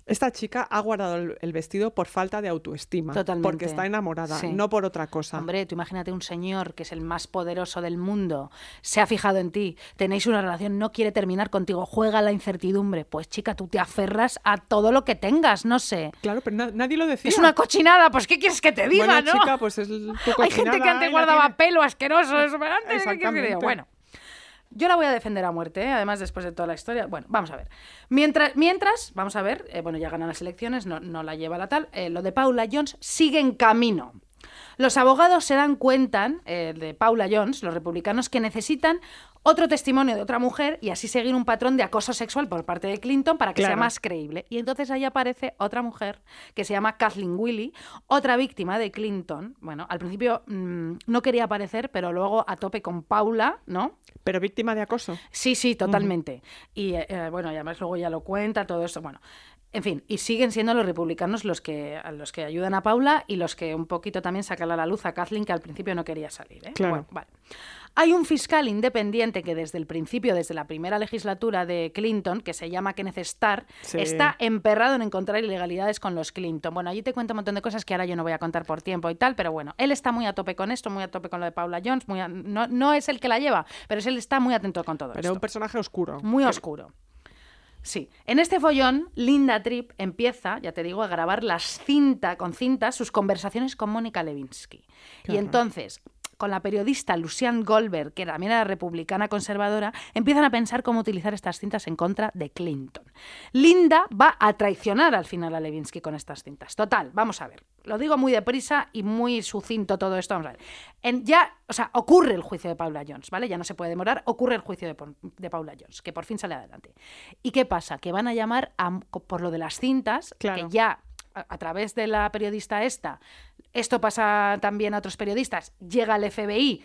[SPEAKER 4] esta chica ha guardado el, el vestido por falta de autoestima,
[SPEAKER 3] Totalmente.
[SPEAKER 4] porque está enamorada,
[SPEAKER 3] Sí.
[SPEAKER 4] no por otra cosa.
[SPEAKER 3] Hombre, tú imagínate un señor que es el más poderoso del mundo, se ha fijado en ti, tenéis una relación, no quiere terminar contigo, juega la incertidumbre. Pues chica, tú te aferras a todo lo que tengas, no sé.
[SPEAKER 4] Claro, pero na- nadie lo decía.
[SPEAKER 3] Es una cochinada, pues ¿qué quieres que te diga,
[SPEAKER 4] Bueno,
[SPEAKER 3] no?
[SPEAKER 4] chica, pues es tu
[SPEAKER 3] Hay gente que antes guardaba pelo asqueroso, eso, pero antes, ¿qué quieres que te diga?
[SPEAKER 4] Exactamente.
[SPEAKER 3] Bueno. Yo la voy a defender a muerte, ¿eh? además después de toda la historia. Bueno, vamos a ver. Mientras, mientras vamos a ver, eh, bueno, ya ganan las elecciones, no, no la lleva la tal. eh, lo de Paula Jones sigue en camino. Los abogados se dan cuenta, de Paula Jones, los republicanos, que necesitan otro testimonio de otra mujer y así seguir un patrón de acoso sexual por parte de Clinton para que sea
[SPEAKER 4] Claro.
[SPEAKER 3] más creíble. Y entonces ahí aparece otra mujer que se llama Kathleen Willey, otra víctima de Clinton. Bueno, al principio mm, no quería aparecer, pero luego a tope con Paula, ¿no?
[SPEAKER 4] Pero víctima de acoso.
[SPEAKER 3] Sí, sí, totalmente. Y eh, eh, bueno, y además luego ya lo cuenta, todo esto. Bueno, en fin, y siguen siendo los republicanos los que, los que ayudan a Paula y los que un poquito también sacan a la luz a Kathleen, que al principio no quería salir. ¿eh?
[SPEAKER 4] Claro.
[SPEAKER 3] Bueno, vale. Hay un fiscal independiente que desde el principio, desde la primera legislatura de Clinton, que se llama Kenneth Starr,
[SPEAKER 4] Sí.
[SPEAKER 3] está emperrado en encontrar ilegalidades con los Clinton. Bueno, allí te cuento un montón de cosas que ahora yo no voy a contar por tiempo y tal, pero bueno, él está muy a tope con esto, muy a tope con lo de Paula Jones, muy a- no, no es el que la lleva, pero es él está muy atento con todo
[SPEAKER 4] Pero
[SPEAKER 3] esto.
[SPEAKER 4] un personaje oscuro.
[SPEAKER 3] Muy oscuro. Sí. En este follón, Linda Tripp empieza, ya te digo, a grabar las cinta, con cintas sus conversaciones con Mónica Lewinsky. Y entonces, con la periodista Luciane Goldberg, que también era republicana conservadora, empiezan a pensar cómo utilizar estas cintas en contra de Clinton. Linda va a traicionar al final a Lewinsky con estas cintas. Total, vamos a ver. lo digo muy deprisa y muy sucinto todo esto. Vamos a ver. En, ya, o sea, ocurre el juicio de Paula Jones, ¿vale? Ya no se puede demorar, ocurre el juicio de, Paula Jones, que por fin sale adelante. ¿Y qué pasa? Que van a llamar a- por lo de las cintas,
[SPEAKER 4] Claro.
[SPEAKER 3] que ya a, a través de la periodista esta, esto pasa también a otros periodistas, llega el FBI,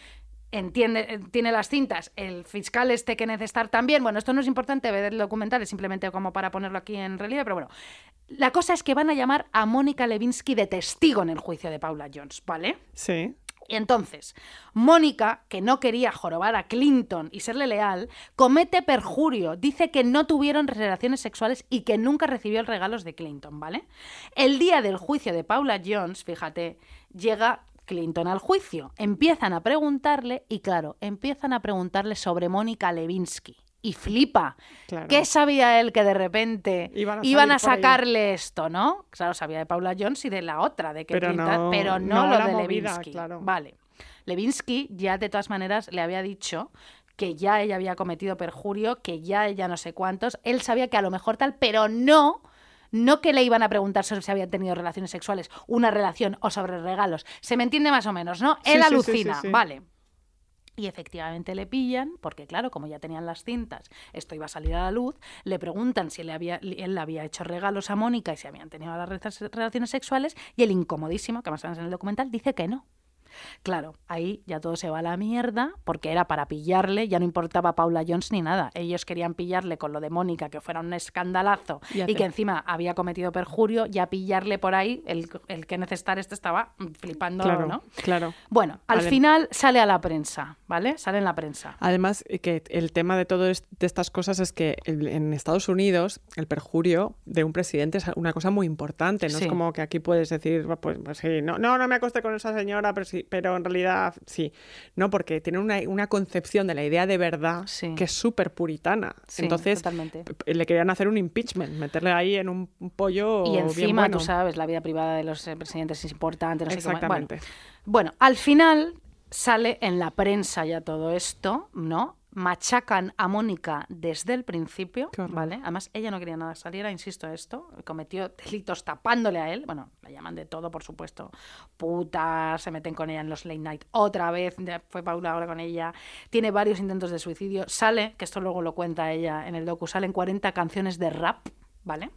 [SPEAKER 3] entiende, eh, tiene las cintas, el fiscal este que necesitar también. Bueno, esto no es importante ver el documental, es simplemente como para ponerlo aquí en relieve, pero bueno. La cosa es que van a llamar a Mónica Levinsky de testigo en el juicio de Paula Jones, ¿vale?
[SPEAKER 4] Sí.
[SPEAKER 3] Y entonces, Mónica, que no quería jorobar a Clinton y serle leal, comete perjurio. Dice que no tuvieron relaciones sexuales y que nunca recibió regalos de Clinton, ¿vale? El día del juicio de Paula Jones, fíjate, llega Clinton al juicio. Empiezan a preguntarle, y claro, empiezan a preguntarle sobre Mónica Levinsky. Y flipa.
[SPEAKER 4] Claro.
[SPEAKER 3] ¿Qué sabía él que de repente
[SPEAKER 4] Iban a
[SPEAKER 3] iban sacarle esto, no? Claro, sabía de Paula Jones y de la otra, de que
[SPEAKER 4] Pero
[SPEAKER 3] Clinton,
[SPEAKER 4] no-
[SPEAKER 3] pero no,
[SPEAKER 4] no
[SPEAKER 3] lo de
[SPEAKER 4] movida,
[SPEAKER 3] Levinsky.
[SPEAKER 4] claro.
[SPEAKER 3] Vale. Levinsky ya de todas maneras le había dicho que ya ella había cometido perjurio, que ya ella no sé cuántos. Él sabía que a lo mejor tal, pero no, no que le iban a preguntar sobre si había tenido relaciones sexuales, una relación o sobre regalos. Se me entiende más o menos, ¿no? Él
[SPEAKER 4] sí,
[SPEAKER 3] alucina,
[SPEAKER 4] sí, sí.
[SPEAKER 3] vale. Y efectivamente le pillan, porque claro, como ya tenían las cintas, esto iba a salir a la luz, le preguntan si le había, él le había hecho regalos a Mónica y si habían tenido las re- relaciones sexuales, y el incomodísimo, que más en el documental, dice que no. Claro, ahí ya todo se va a la mierda, porque era para pillarle, ya no importaba Paula Jones ni nada. Ellos querían pillarle con lo de Mónica, que fuera un escandalazo,
[SPEAKER 4] Y
[SPEAKER 3] que encima había cometido perjurio, ya pillarle por ahí, el, el que necesitar este estaba flipando,
[SPEAKER 4] Claro,
[SPEAKER 3] ¿no?
[SPEAKER 4] claro.
[SPEAKER 3] Bueno, al final sale a la prensa, ¿vale? Sale en la prensa.
[SPEAKER 4] Además, eh, que el tema de todo de estas cosas es que en Estados Unidos el perjurio de un presidente es una cosa muy importante. No
[SPEAKER 3] Sí.
[SPEAKER 4] es como que aquí puedes decir, pues, pues sí, no, no, no me acosté con esa señora, pero, sí, pero en realidad sí. No, porque tienen una, una concepción de la idea de verdad
[SPEAKER 3] Sí.
[SPEAKER 4] que es súper puritana.
[SPEAKER 3] Sí,
[SPEAKER 4] Entonces,
[SPEAKER 3] totalmente.
[SPEAKER 4] le querían hacer un impeachment, meterle ahí en un un pollo
[SPEAKER 3] Y
[SPEAKER 4] bien
[SPEAKER 3] encima,
[SPEAKER 4] bueno.
[SPEAKER 3] tú sabes, la vida privada de los eh, presidentes es importante, no sé qué más. Bueno,
[SPEAKER 4] Exactamente.
[SPEAKER 3] Bueno, al final sale en la prensa ya todo esto, ¿no? Machacan a Mónica desde el principio. ¿vale? Además, ella no quería nada que saliera, insisto esto, cometió delitos tapándole a él, bueno, la llaman de todo, por supuesto, puta, se meten con ella en los late night otra vez, ya fue Paula ahora con ella, tiene varios intentos de suicidio, sale, que esto luego lo cuenta ella en el docu, salen 40 canciones de rap, ¿vale?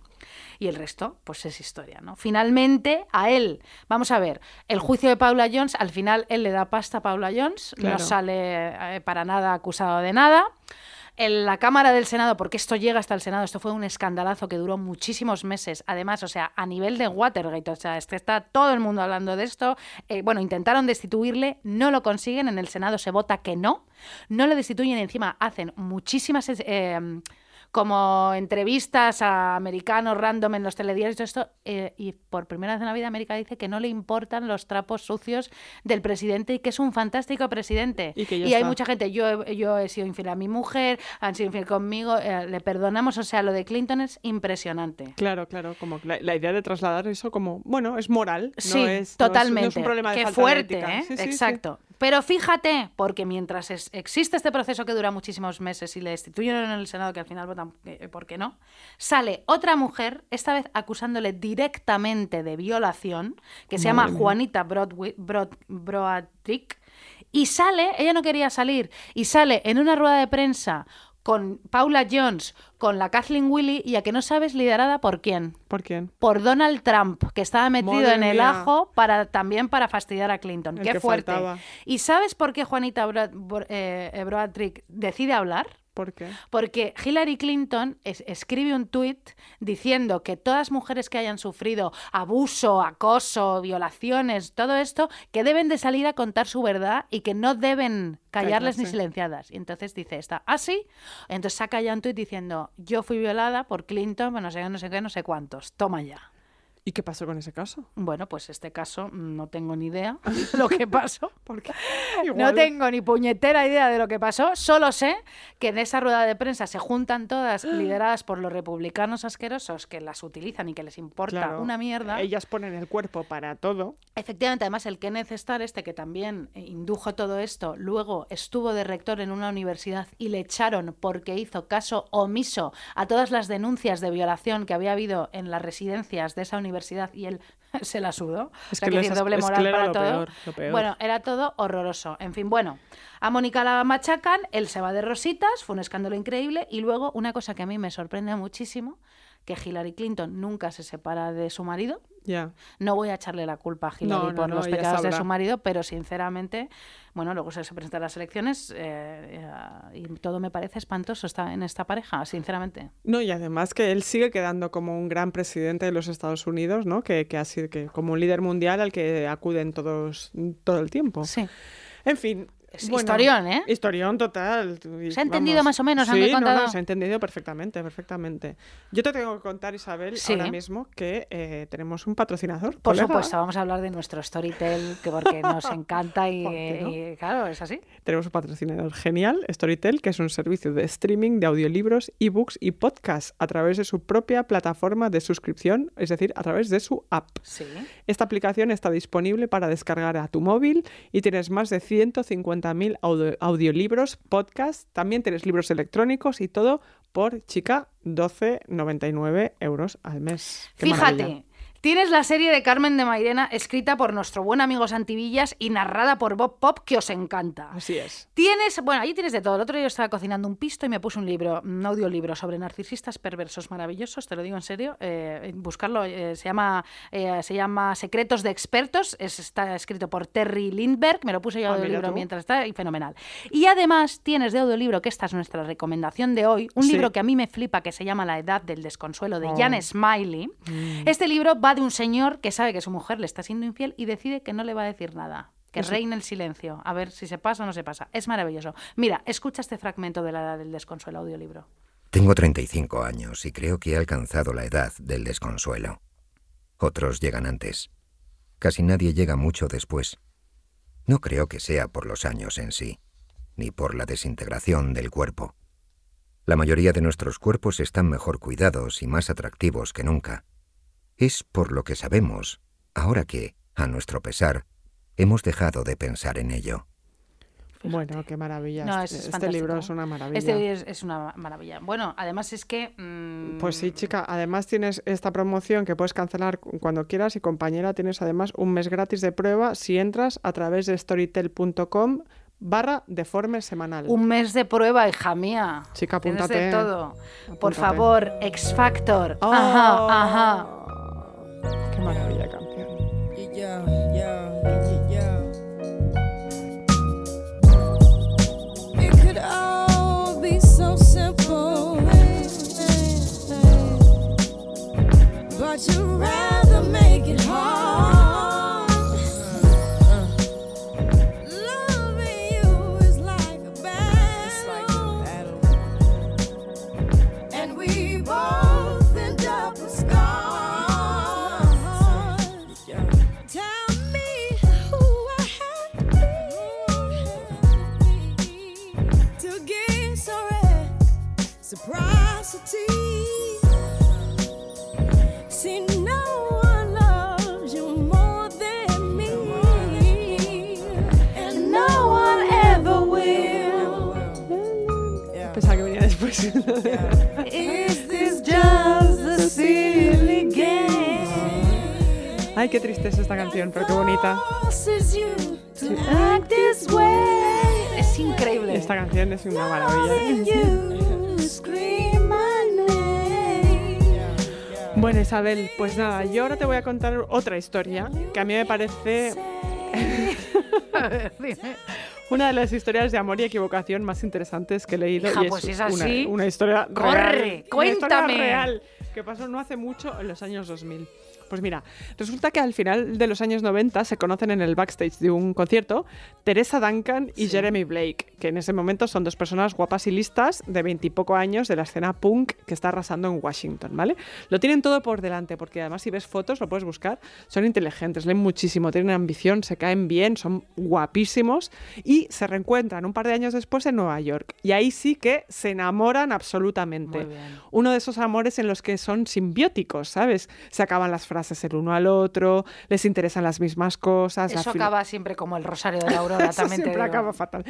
[SPEAKER 3] Y el resto, pues es historia, ¿no? Finalmente, a él, vamos a ver, el juicio de Paula Jones, al final él le da pasta a Paula Jones, no sale eh, para nada acusado de nada. En la Cámara del Senado, porque esto llega hasta el Senado, esto fue un escandalazo que duró muchísimos meses. Además, o sea, a nivel de Watergate, o sea, es que está todo el mundo hablando de esto. Eh, bueno, intentaron destituirle, no lo consiguen, en el Senado se vota que no. No lo destituyen, encima hacen muchísimas eh, como entrevistas a americanos random en los telediarios y todo esto, eh, y por primera vez en la vida América dice que no le importan los trapos sucios del presidente y que es un fantástico presidente.
[SPEAKER 4] Y que
[SPEAKER 3] hay mucha gente, yo, he- yo he sido infiel a mi mujer, han sido infiel conmigo, eh, le perdonamos, o sea, lo de Clinton es impresionante.
[SPEAKER 4] Claro, claro, como la, la idea de trasladar eso como, bueno, es moral.
[SPEAKER 3] Sí,
[SPEAKER 4] no es, no es-
[SPEAKER 3] totalmente.
[SPEAKER 4] No es, un problema de
[SPEAKER 3] Qué
[SPEAKER 4] falta de
[SPEAKER 3] fuerte,
[SPEAKER 4] ética.
[SPEAKER 3] ¿eh?
[SPEAKER 4] Sí, sí, sí.
[SPEAKER 3] Exacto. Pero fíjate, porque mientras es- existe este proceso que dura muchísimos meses y le destituyen en el Senado, que al final votan eh, por qué no, sale otra mujer, esta vez acusándole directamente de violación, que se llama Juanita Broadwi- Broad- Broadrick, y sale, ella no quería salir, y sale en una rueda de prensa con Paula Jones, con la Kathleen Willy, y a que no sabes liderada por quién
[SPEAKER 4] ¿Por quién?
[SPEAKER 3] por Donald Trump, que estaba metido
[SPEAKER 4] Madre
[SPEAKER 3] en el
[SPEAKER 4] mía.
[SPEAKER 3] ajo para también para fastidiar a Clinton.
[SPEAKER 4] El
[SPEAKER 3] Qué fuerte.
[SPEAKER 4] faltaba.
[SPEAKER 3] ¿Y sabes por qué Juanita eh, Broadrick decide hablar?
[SPEAKER 4] ¿Por qué?
[SPEAKER 3] Porque Hillary Clinton es- escribe un tuit diciendo que todas mujeres que hayan sufrido abuso, acoso, violaciones, todo esto, que deben de salir a contar su verdad y que no deben callarles ni silenciadas. Y entonces dice esta, ¿ah, sí? Entonces saca ya un tuit diciendo, yo fui violada por Clinton, bueno, no sé, no sé qué, no sé cuántos. Toma ya.
[SPEAKER 4] ¿Y qué pasó con ese caso?
[SPEAKER 3] Bueno, pues este caso mm, no tengo ni idea lo que pasó.
[SPEAKER 4] ¿Por qué?
[SPEAKER 3] No tengo ni puñetera idea de lo que pasó, solo sé que en esa rueda de prensa se juntan todas lideradas por los republicanos asquerosos que las utilizan y que les importa
[SPEAKER 4] Claro,
[SPEAKER 3] una mierda.
[SPEAKER 4] Ellas ponen el cuerpo para todo.
[SPEAKER 3] Efectivamente, además el Kenneth Starr, este que también eh, indujo todo esto, luego estuvo de rector en una universidad y le echaron porque hizo caso omiso a todas las denuncias de violación que había habido en las residencias de esa universidad universidad y él se la sudó.
[SPEAKER 4] Es
[SPEAKER 3] O sea,
[SPEAKER 4] que
[SPEAKER 3] decir,
[SPEAKER 4] es-
[SPEAKER 3] doble moral para
[SPEAKER 4] lo
[SPEAKER 3] todo.
[SPEAKER 4] peor, lo peor.
[SPEAKER 3] Bueno, era todo horroroso. En fin, bueno, a Mónica la machacan, él se va de rositas, fue un escándalo increíble. Y luego, una cosa que a mí me sorprende muchísimo, que Hillary Clinton nunca se separa de su marido.
[SPEAKER 4] Ya.
[SPEAKER 3] No voy a echarle la culpa a Hillary
[SPEAKER 4] No,
[SPEAKER 3] por
[SPEAKER 4] no,
[SPEAKER 3] los pecados de su marido, pero sinceramente, bueno, luego se, se presentan las elecciones eh, y todo me parece espantoso está en esta pareja, sinceramente.
[SPEAKER 4] No, y además que él sigue quedando como un gran presidente de los Estados Unidos, ¿no? Que, que ha sido que, como un líder mundial al que acuden todos todo el tiempo.
[SPEAKER 3] Sí.
[SPEAKER 4] En fin.
[SPEAKER 3] Es historión, ¿eh?
[SPEAKER 4] Historión total. Y,
[SPEAKER 3] ¿Se ha entendido más o menos? ¿Han
[SPEAKER 4] Sí, no,
[SPEAKER 3] contado?
[SPEAKER 4] no, se ha entendido perfectamente, perfectamente. Yo te tengo que contar, Isabel,
[SPEAKER 3] Sí.
[SPEAKER 4] ahora mismo que eh, tenemos un patrocinador.
[SPEAKER 3] Por
[SPEAKER 4] colega.
[SPEAKER 3] supuesto, vamos a hablar de nuestro Storytel, que porque nos encanta y,
[SPEAKER 4] ¿Por qué no?
[SPEAKER 3] claro, es así.
[SPEAKER 4] Tenemos un patrocinador genial, Storytel, que es un servicio de streaming de audiolibros, ebooks y podcasts a través de su propia plataforma de suscripción, es decir, a través de su app.
[SPEAKER 3] Sí.
[SPEAKER 4] Esta aplicación está disponible para descargar a tu móvil y tienes más de 150.000 audio- audiolibros, podcasts, también tienes libros electrónicos y todo por, chica, 12,99 euros al mes. Qué
[SPEAKER 3] Fíjate,
[SPEAKER 4] maravilla.
[SPEAKER 3] Tienes la serie de Carmen de Mairena escrita por nuestro buen amigo Santivillas y narrada por Bob Pop, que os encanta.
[SPEAKER 4] Así es.
[SPEAKER 3] Tienes, bueno, allí tienes de todo. El otro día yo estaba cocinando un pisto y me puse un libro, un audiolibro sobre narcisistas perversos maravillosos, te lo digo en serio. eh, buscarlo, eh, se, llama, eh, se llama Secretos de Expertos, es- está escrito por Terry Lindbergh, me lo puse yo
[SPEAKER 4] Ah,
[SPEAKER 3] audiolibro mientras está y fenomenal. Y además tienes de audiolibro, que esta es nuestra recomendación de hoy, un
[SPEAKER 4] Sí.
[SPEAKER 3] libro que a mí me flipa, que se llama La Edad del Desconsuelo, de
[SPEAKER 4] Oh.
[SPEAKER 3] Jan Smiley.
[SPEAKER 4] Mm.
[SPEAKER 3] Este libro va de un señor que sabe que su mujer le está siendo infiel y decide que no le va a decir nada. Que
[SPEAKER 4] Eso-
[SPEAKER 3] reine el silencio. A ver si se pasa o no se pasa. Es maravilloso. Mira, escucha este fragmento de la edad del desconsuelo audiolibro.
[SPEAKER 6] Tengo 35 años y creo que he alcanzado la edad del desconsuelo. Otros llegan antes. Casi nadie llega mucho después. No creo que sea por los años en sí, ni por la desintegración del cuerpo. La mayoría de nuestros cuerpos están mejor cuidados y más atractivos que nunca. Es por lo que sabemos, ahora que, a nuestro pesar, hemos dejado de pensar en ello.
[SPEAKER 4] Bueno, qué maravilla.
[SPEAKER 3] No,
[SPEAKER 4] este
[SPEAKER 3] es
[SPEAKER 4] este libro es una maravilla.
[SPEAKER 3] Este es, es una maravilla. Bueno, además es que... mm,
[SPEAKER 4] Pues sí, chica. Además tienes esta promoción que puedes cancelar cu- cuando quieras y compañera tienes además un mes gratis de prueba si entras a través de storytel.com barra deforme semanal.
[SPEAKER 3] Un mes de prueba, hija mía.
[SPEAKER 4] Chica,
[SPEAKER 3] Tienes
[SPEAKER 4] apúntate.
[SPEAKER 3] de todo. Por favor, X Factor.
[SPEAKER 4] Oh.
[SPEAKER 3] Ajá, ajá.
[SPEAKER 4] Qué maravilla canción.
[SPEAKER 7] Yeah, yeah, yeah, yeah. It could all be so simple, but you'd rather Is this just a silly game?
[SPEAKER 4] Ay, qué triste es esta canción, pero qué bonita.
[SPEAKER 7] Forces you to act this way.
[SPEAKER 3] Es increíble.
[SPEAKER 4] Esta canción es una maravilla. Bueno, Isabel, pues nada, yo ahora te voy a contar otra historia que a mí me parece una de las historias de amor y equivocación más interesantes que he leído.
[SPEAKER 3] Hija,
[SPEAKER 4] y
[SPEAKER 3] pues si es
[SPEAKER 4] una,
[SPEAKER 3] así,
[SPEAKER 4] una historia
[SPEAKER 3] corre,
[SPEAKER 4] real. Una historia
[SPEAKER 3] cuéntame.
[SPEAKER 4] real que pasó no hace mucho, en los años 2000. Pues mira, resulta que al final de los años 90 se conocen en el backstage de un concierto Teresa Duncan y Jeremy Blake, que en ese momento son dos personas guapas y listas de veintipoco años de la escena punk que está arrasando en Washington, ¿vale? Lo tienen todo por delante, porque además si ves fotos, lo puedes buscar, son inteligentes, leen muchísimo, tienen ambición, se caen bien, son guapísimos y se reencuentran un par de años después en Nueva York. Y ahí sí que se enamoran absolutamente. Uno de esos amores en los que son simbióticos, ¿sabes? Se acaban las frases el uno al otro, les interesan las mismas cosas.
[SPEAKER 3] Eso acaba siempre como el rosario de la Aurora,
[SPEAKER 4] Eso
[SPEAKER 3] también te
[SPEAKER 4] siempre
[SPEAKER 3] digo.
[SPEAKER 4] acaba fatal.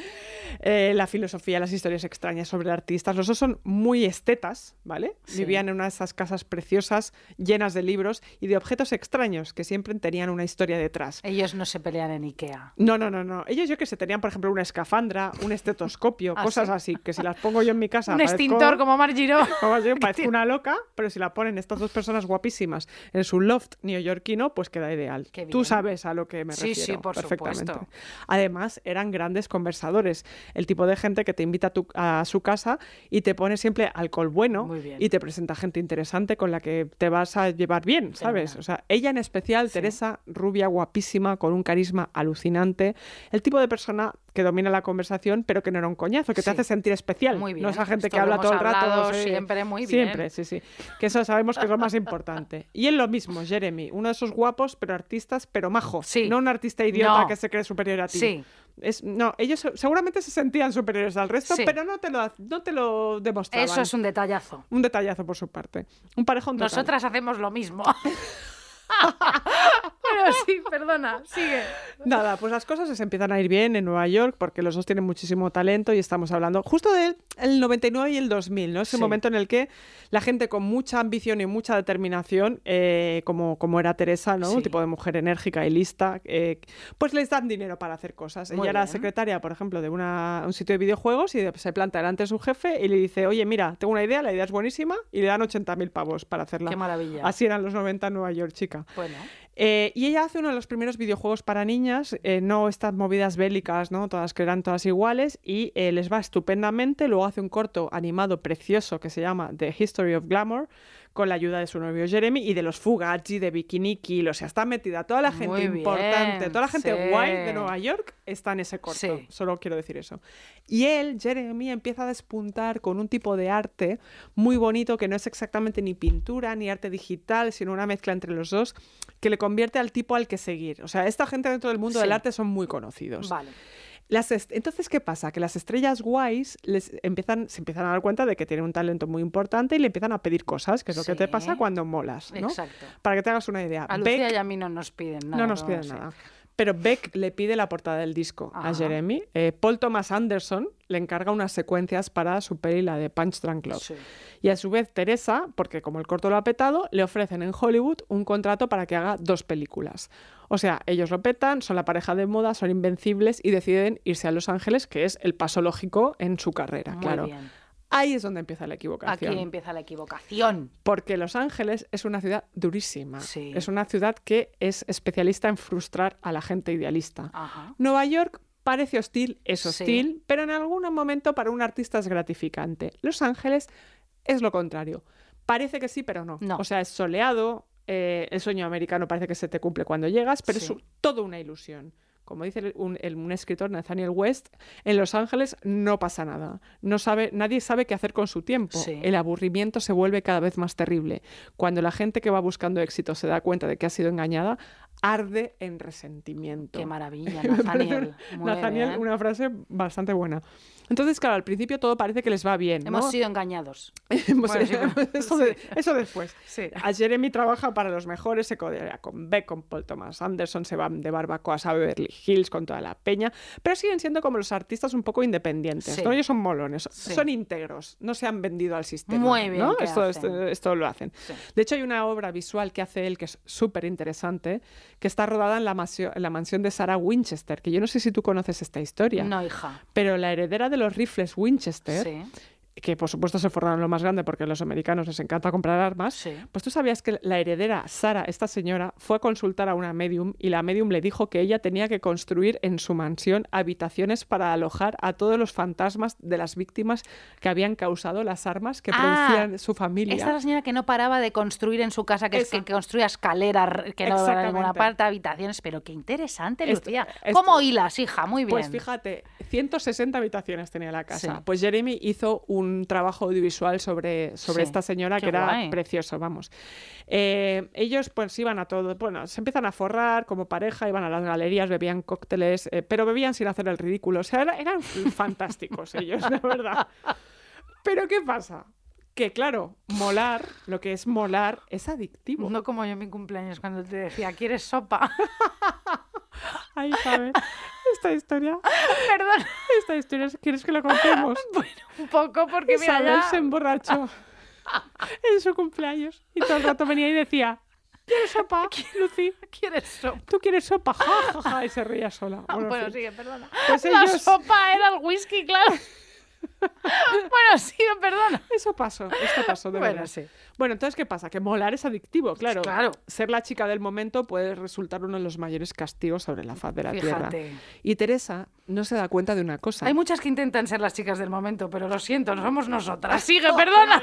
[SPEAKER 4] Eh, la filosofía, las historias extrañas sobre artistas. Los dos son muy estetas, ¿vale?
[SPEAKER 3] Sí.
[SPEAKER 4] Vivían en una de esas casas preciosas, llenas de libros y de objetos extraños que siempre tenían una historia detrás.
[SPEAKER 3] Ellos no se pelean en Ikea.
[SPEAKER 4] No, no, no, no. Ellos yo que sé, tenían, por ejemplo, una escafandra, un estetoscopio,
[SPEAKER 3] ¿Ah,
[SPEAKER 4] cosas
[SPEAKER 3] sí?
[SPEAKER 4] así, que si las pongo yo en mi casa...
[SPEAKER 3] Un
[SPEAKER 4] parezco-
[SPEAKER 3] extintor como Margiro.
[SPEAKER 4] como yo, parezco una loca, pero si la ponen estas dos personas guapísimas en su loft neoyorquino, pues queda ideal. Tú sabes a lo que me
[SPEAKER 3] Sí,
[SPEAKER 4] refiero.
[SPEAKER 3] sí, por
[SPEAKER 4] perfectamente.
[SPEAKER 3] supuesto.
[SPEAKER 4] Además, eran grandes conversadores. El tipo de gente que te invita a, tu- a su casa y te pone siempre alcohol bueno y te presenta gente interesante con la que te vas a llevar bien, ¿sabes? O sea, ella en especial, Teresa, rubia, guapísima, con un carisma alucinante. El tipo de persona que domina la conversación, pero que no era un coñazo, que te
[SPEAKER 3] Sí.
[SPEAKER 4] hace sentir especial.
[SPEAKER 3] Muy bien.
[SPEAKER 4] No esa gente
[SPEAKER 3] Esto
[SPEAKER 4] que habla todo el rato. sí.
[SPEAKER 3] siempre muy bien.
[SPEAKER 4] Siempre, sí, sí. Que eso sabemos que es lo más importante. Y él lo mismo, Jeremy, uno de esos guapos, pero artistas, pero majo.
[SPEAKER 3] Sí.
[SPEAKER 4] No un artista idiota
[SPEAKER 3] No.
[SPEAKER 4] que se cree superior a ti.
[SPEAKER 3] Sí.
[SPEAKER 4] Es, no, ellos se- seguramente se sentían superiores al resto,
[SPEAKER 3] Sí.
[SPEAKER 4] pero no te lo, no te lo demostraban.
[SPEAKER 3] Eso es un detallazo.
[SPEAKER 4] Un detallazo por su parte. Un parejón total.
[SPEAKER 3] Nosotras hacemos lo mismo. Pero sí, perdona, sigue.
[SPEAKER 4] Nada, pues las cosas se empiezan a ir bien en Nueva York porque los dos tienen muchísimo talento y estamos hablando justo del el 99 y el 2000, ¿no? Ese
[SPEAKER 3] Sí.
[SPEAKER 4] momento en el que la gente con mucha ambición y mucha determinación, eh, como, como era Teresa, ¿no? Un tipo de mujer enérgica y lista, eh, pues les dan dinero para hacer cosas.
[SPEAKER 3] Muy
[SPEAKER 4] Ella era
[SPEAKER 3] bien.
[SPEAKER 4] secretaria, por ejemplo, de una- un sitio de videojuegos y se planta delante de su jefe y le dice, oye, mira, tengo una idea, la idea es buenísima y le dan 80.000 pavos para hacerla.
[SPEAKER 3] Qué maravilla.
[SPEAKER 4] Así eran los 90 en Nueva York, chica.
[SPEAKER 3] Bueno,
[SPEAKER 4] Eh, y ella hace uno de los primeros videojuegos para niñas, eh, no estas movidas bélicas, ¿no? Todas que eran todas iguales, y eh, les va estupendamente. Luego hace un corto animado precioso que se llama The History of Glamour, con la ayuda de su novio Jeremy y de los Fugazi, de Bikini Kill. O sea, está metida toda la gente importante, toda la gente
[SPEAKER 3] sí.
[SPEAKER 4] guay de Nueva York está en ese corto.
[SPEAKER 3] Sí.
[SPEAKER 4] Solo quiero decir eso. Y él, Jeremy, empieza a despuntar con un tipo de arte muy bonito que no es exactamente ni pintura ni arte digital, sino una mezcla entre los dos que le convierte al tipo al que seguir. O sea, esta gente dentro del mundo
[SPEAKER 3] Sí.
[SPEAKER 4] del arte son muy conocidos.
[SPEAKER 3] vale.
[SPEAKER 4] Las Entonces, ¿qué pasa? Que las estrellas guays les empiezan, se empiezan a dar cuenta de que tienen un talento muy importante y le empiezan a pedir cosas, que es lo que te pasa cuando molas, ¿no?
[SPEAKER 3] Exacto.
[SPEAKER 4] Para que te hagas una idea.
[SPEAKER 3] A Lucía
[SPEAKER 4] Beck-
[SPEAKER 3] y a mí no nos piden nada.
[SPEAKER 4] no nos piden nada. Pero Beck le pide la portada del disco a. Jeremy. Eh, Paul Thomas Anderson le encarga unas secuencias para su peli, la de Punch Drunk Love.
[SPEAKER 3] Sí.
[SPEAKER 4] Y a su vez Teresa, porque como el corto lo ha petado, le ofrecen en Hollywood un contrato para que haga dos películas. O sea, ellos lo petan, son la pareja de moda, son invencibles y deciden irse a Los Ángeles, que es el paso lógico en su carrera,
[SPEAKER 3] Muy
[SPEAKER 4] claro.
[SPEAKER 3] bien.
[SPEAKER 4] Ahí es donde empieza la
[SPEAKER 3] Aquí
[SPEAKER 4] equivocación.
[SPEAKER 3] empieza la equivocación.
[SPEAKER 4] Porque Los Ángeles es una ciudad durísima.
[SPEAKER 3] Sí.
[SPEAKER 4] Es una ciudad que es especialista en frustrar a la gente idealista.
[SPEAKER 3] Ajá.
[SPEAKER 4] Nueva York parece hostil, es
[SPEAKER 3] Sí.
[SPEAKER 4] hostil, pero en algún momento para un artista es gratificante. Los Ángeles es lo contrario. Parece que sí, pero no.
[SPEAKER 3] No.
[SPEAKER 4] O sea, es soleado, eh, el sueño americano parece que se te cumple cuando llegas, pero
[SPEAKER 3] Sí.
[SPEAKER 4] es todo una ilusión. Como dice un, el- un escritor, Nathaniel West, en Los Ángeles no pasa nada. No sabe, nadie sabe qué hacer con su tiempo.
[SPEAKER 3] Sí.
[SPEAKER 4] El aburrimiento se vuelve cada vez más terrible. Cuando la gente que va buscando éxito se da cuenta de que ha sido engañada, arde en resentimiento.
[SPEAKER 3] Qué maravilla, Nathaniel. Muy
[SPEAKER 4] Nathaniel,
[SPEAKER 3] bien.
[SPEAKER 4] una frase bastante buena. Entonces, claro, al principio todo parece que les va bien. ¿no?
[SPEAKER 3] Hemos sido engañados.
[SPEAKER 4] Hemos-
[SPEAKER 3] Bueno, sí,
[SPEAKER 4] eso, de- eso después.
[SPEAKER 3] Sí.
[SPEAKER 4] A Jeremy trabaja para los mejores, se codea con Beck, con Paul Thomas Anderson, se van de barbacoas a Beverly Hills con toda la peña, pero siguen siendo como los artistas un poco independientes.
[SPEAKER 3] Sí.
[SPEAKER 4] ¿no? Ellos son molones,
[SPEAKER 3] Sí.
[SPEAKER 4] son íntegros, no se han vendido al sistema.
[SPEAKER 3] Muy bien
[SPEAKER 4] ¿no? Esto, esto, esto lo hacen.
[SPEAKER 3] Sí.
[SPEAKER 4] De hecho, hay una obra visual que hace él que es súper interesante, que está rodada en la, masio- en la mansión de Sarah Winchester, que yo no sé si tú conoces esta historia.
[SPEAKER 3] No, hija.
[SPEAKER 4] Pero la heredera de los rifles Winchester,
[SPEAKER 3] Sí.
[SPEAKER 4] Que por supuesto se forraron lo más grande porque a los americanos les encanta comprar armas,
[SPEAKER 3] Sí.
[SPEAKER 4] pues tú sabías que la heredera, Sara, esta señora, fue a consultar a una medium y la medium le dijo que ella tenía que construir en su mansión habitaciones para alojar a todos los fantasmas de las víctimas que habían causado las armas que
[SPEAKER 3] Ah,
[SPEAKER 4] producían su familia.
[SPEAKER 3] Esta es la señora que no paraba de construir en su casa, que, es que,
[SPEAKER 4] Esa.
[SPEAKER 3] que construía escaleras, que no era ninguna parte, habitaciones. Pero qué interesante,
[SPEAKER 4] Esto-
[SPEAKER 3] Lucía.
[SPEAKER 4] esto-
[SPEAKER 3] ¿Cómo hilas, hija? Muy bien.
[SPEAKER 4] Pues fíjate, 160 habitaciones tenía la casa.
[SPEAKER 3] Sí.
[SPEAKER 4] Pues Jeremy hizo un trabajo audiovisual sobre, sobre
[SPEAKER 3] Sí,
[SPEAKER 4] esta señora que era
[SPEAKER 3] guay.
[SPEAKER 4] precioso, vamos. Eh, ellos pues iban a todo, bueno, se empiezan a forrar como pareja, iban a las galerías, bebían cócteles, eh, pero bebían sin hacer el ridículo. O sea, era- eran fantásticos ellos, de verdad. Pero ¿qué pasa? Que claro, molar, lo que es molar, es adictivo.
[SPEAKER 3] No como yo en mi cumpleaños cuando te decía, ¿quieres sopa?
[SPEAKER 4] Ay, ¿sabes? Esta historia,
[SPEAKER 3] Perdón,
[SPEAKER 4] esta historia, ¿quieres que la contemos?
[SPEAKER 3] un poco porque mira
[SPEAKER 4] Isabel
[SPEAKER 3] ya...
[SPEAKER 4] se emborrachó en su cumpleaños y todo el rato venía y decía, ¿quieres sopa, Lucy?
[SPEAKER 3] ¿Quieres sopa?
[SPEAKER 4] ¿Tú quieres sopa? Ja, ja, ja, y se reía sola. Bueno, en
[SPEAKER 3] Bueno, sigue, perdona.
[SPEAKER 4] Pues
[SPEAKER 3] La
[SPEAKER 4] ellos-
[SPEAKER 3] sopa era el whisky, claro. Bueno, sigue, perdona.
[SPEAKER 4] Eso pasó, esto pasó de
[SPEAKER 3] Bueno,
[SPEAKER 4] verdad.
[SPEAKER 3] sí.
[SPEAKER 4] Bueno, entonces, ¿qué pasa? Que molar es adictivo, claro.
[SPEAKER 3] Claro.
[SPEAKER 4] Ser la chica del momento puede resultar uno de los mayores castigos sobre la faz de la tierra.
[SPEAKER 3] Fíjate.
[SPEAKER 4] Y Teresa no se da cuenta de una cosa.
[SPEAKER 3] Hay muchas que intentan ser las chicas del momento, pero lo siento, no somos nosotras. Sigue, perdona.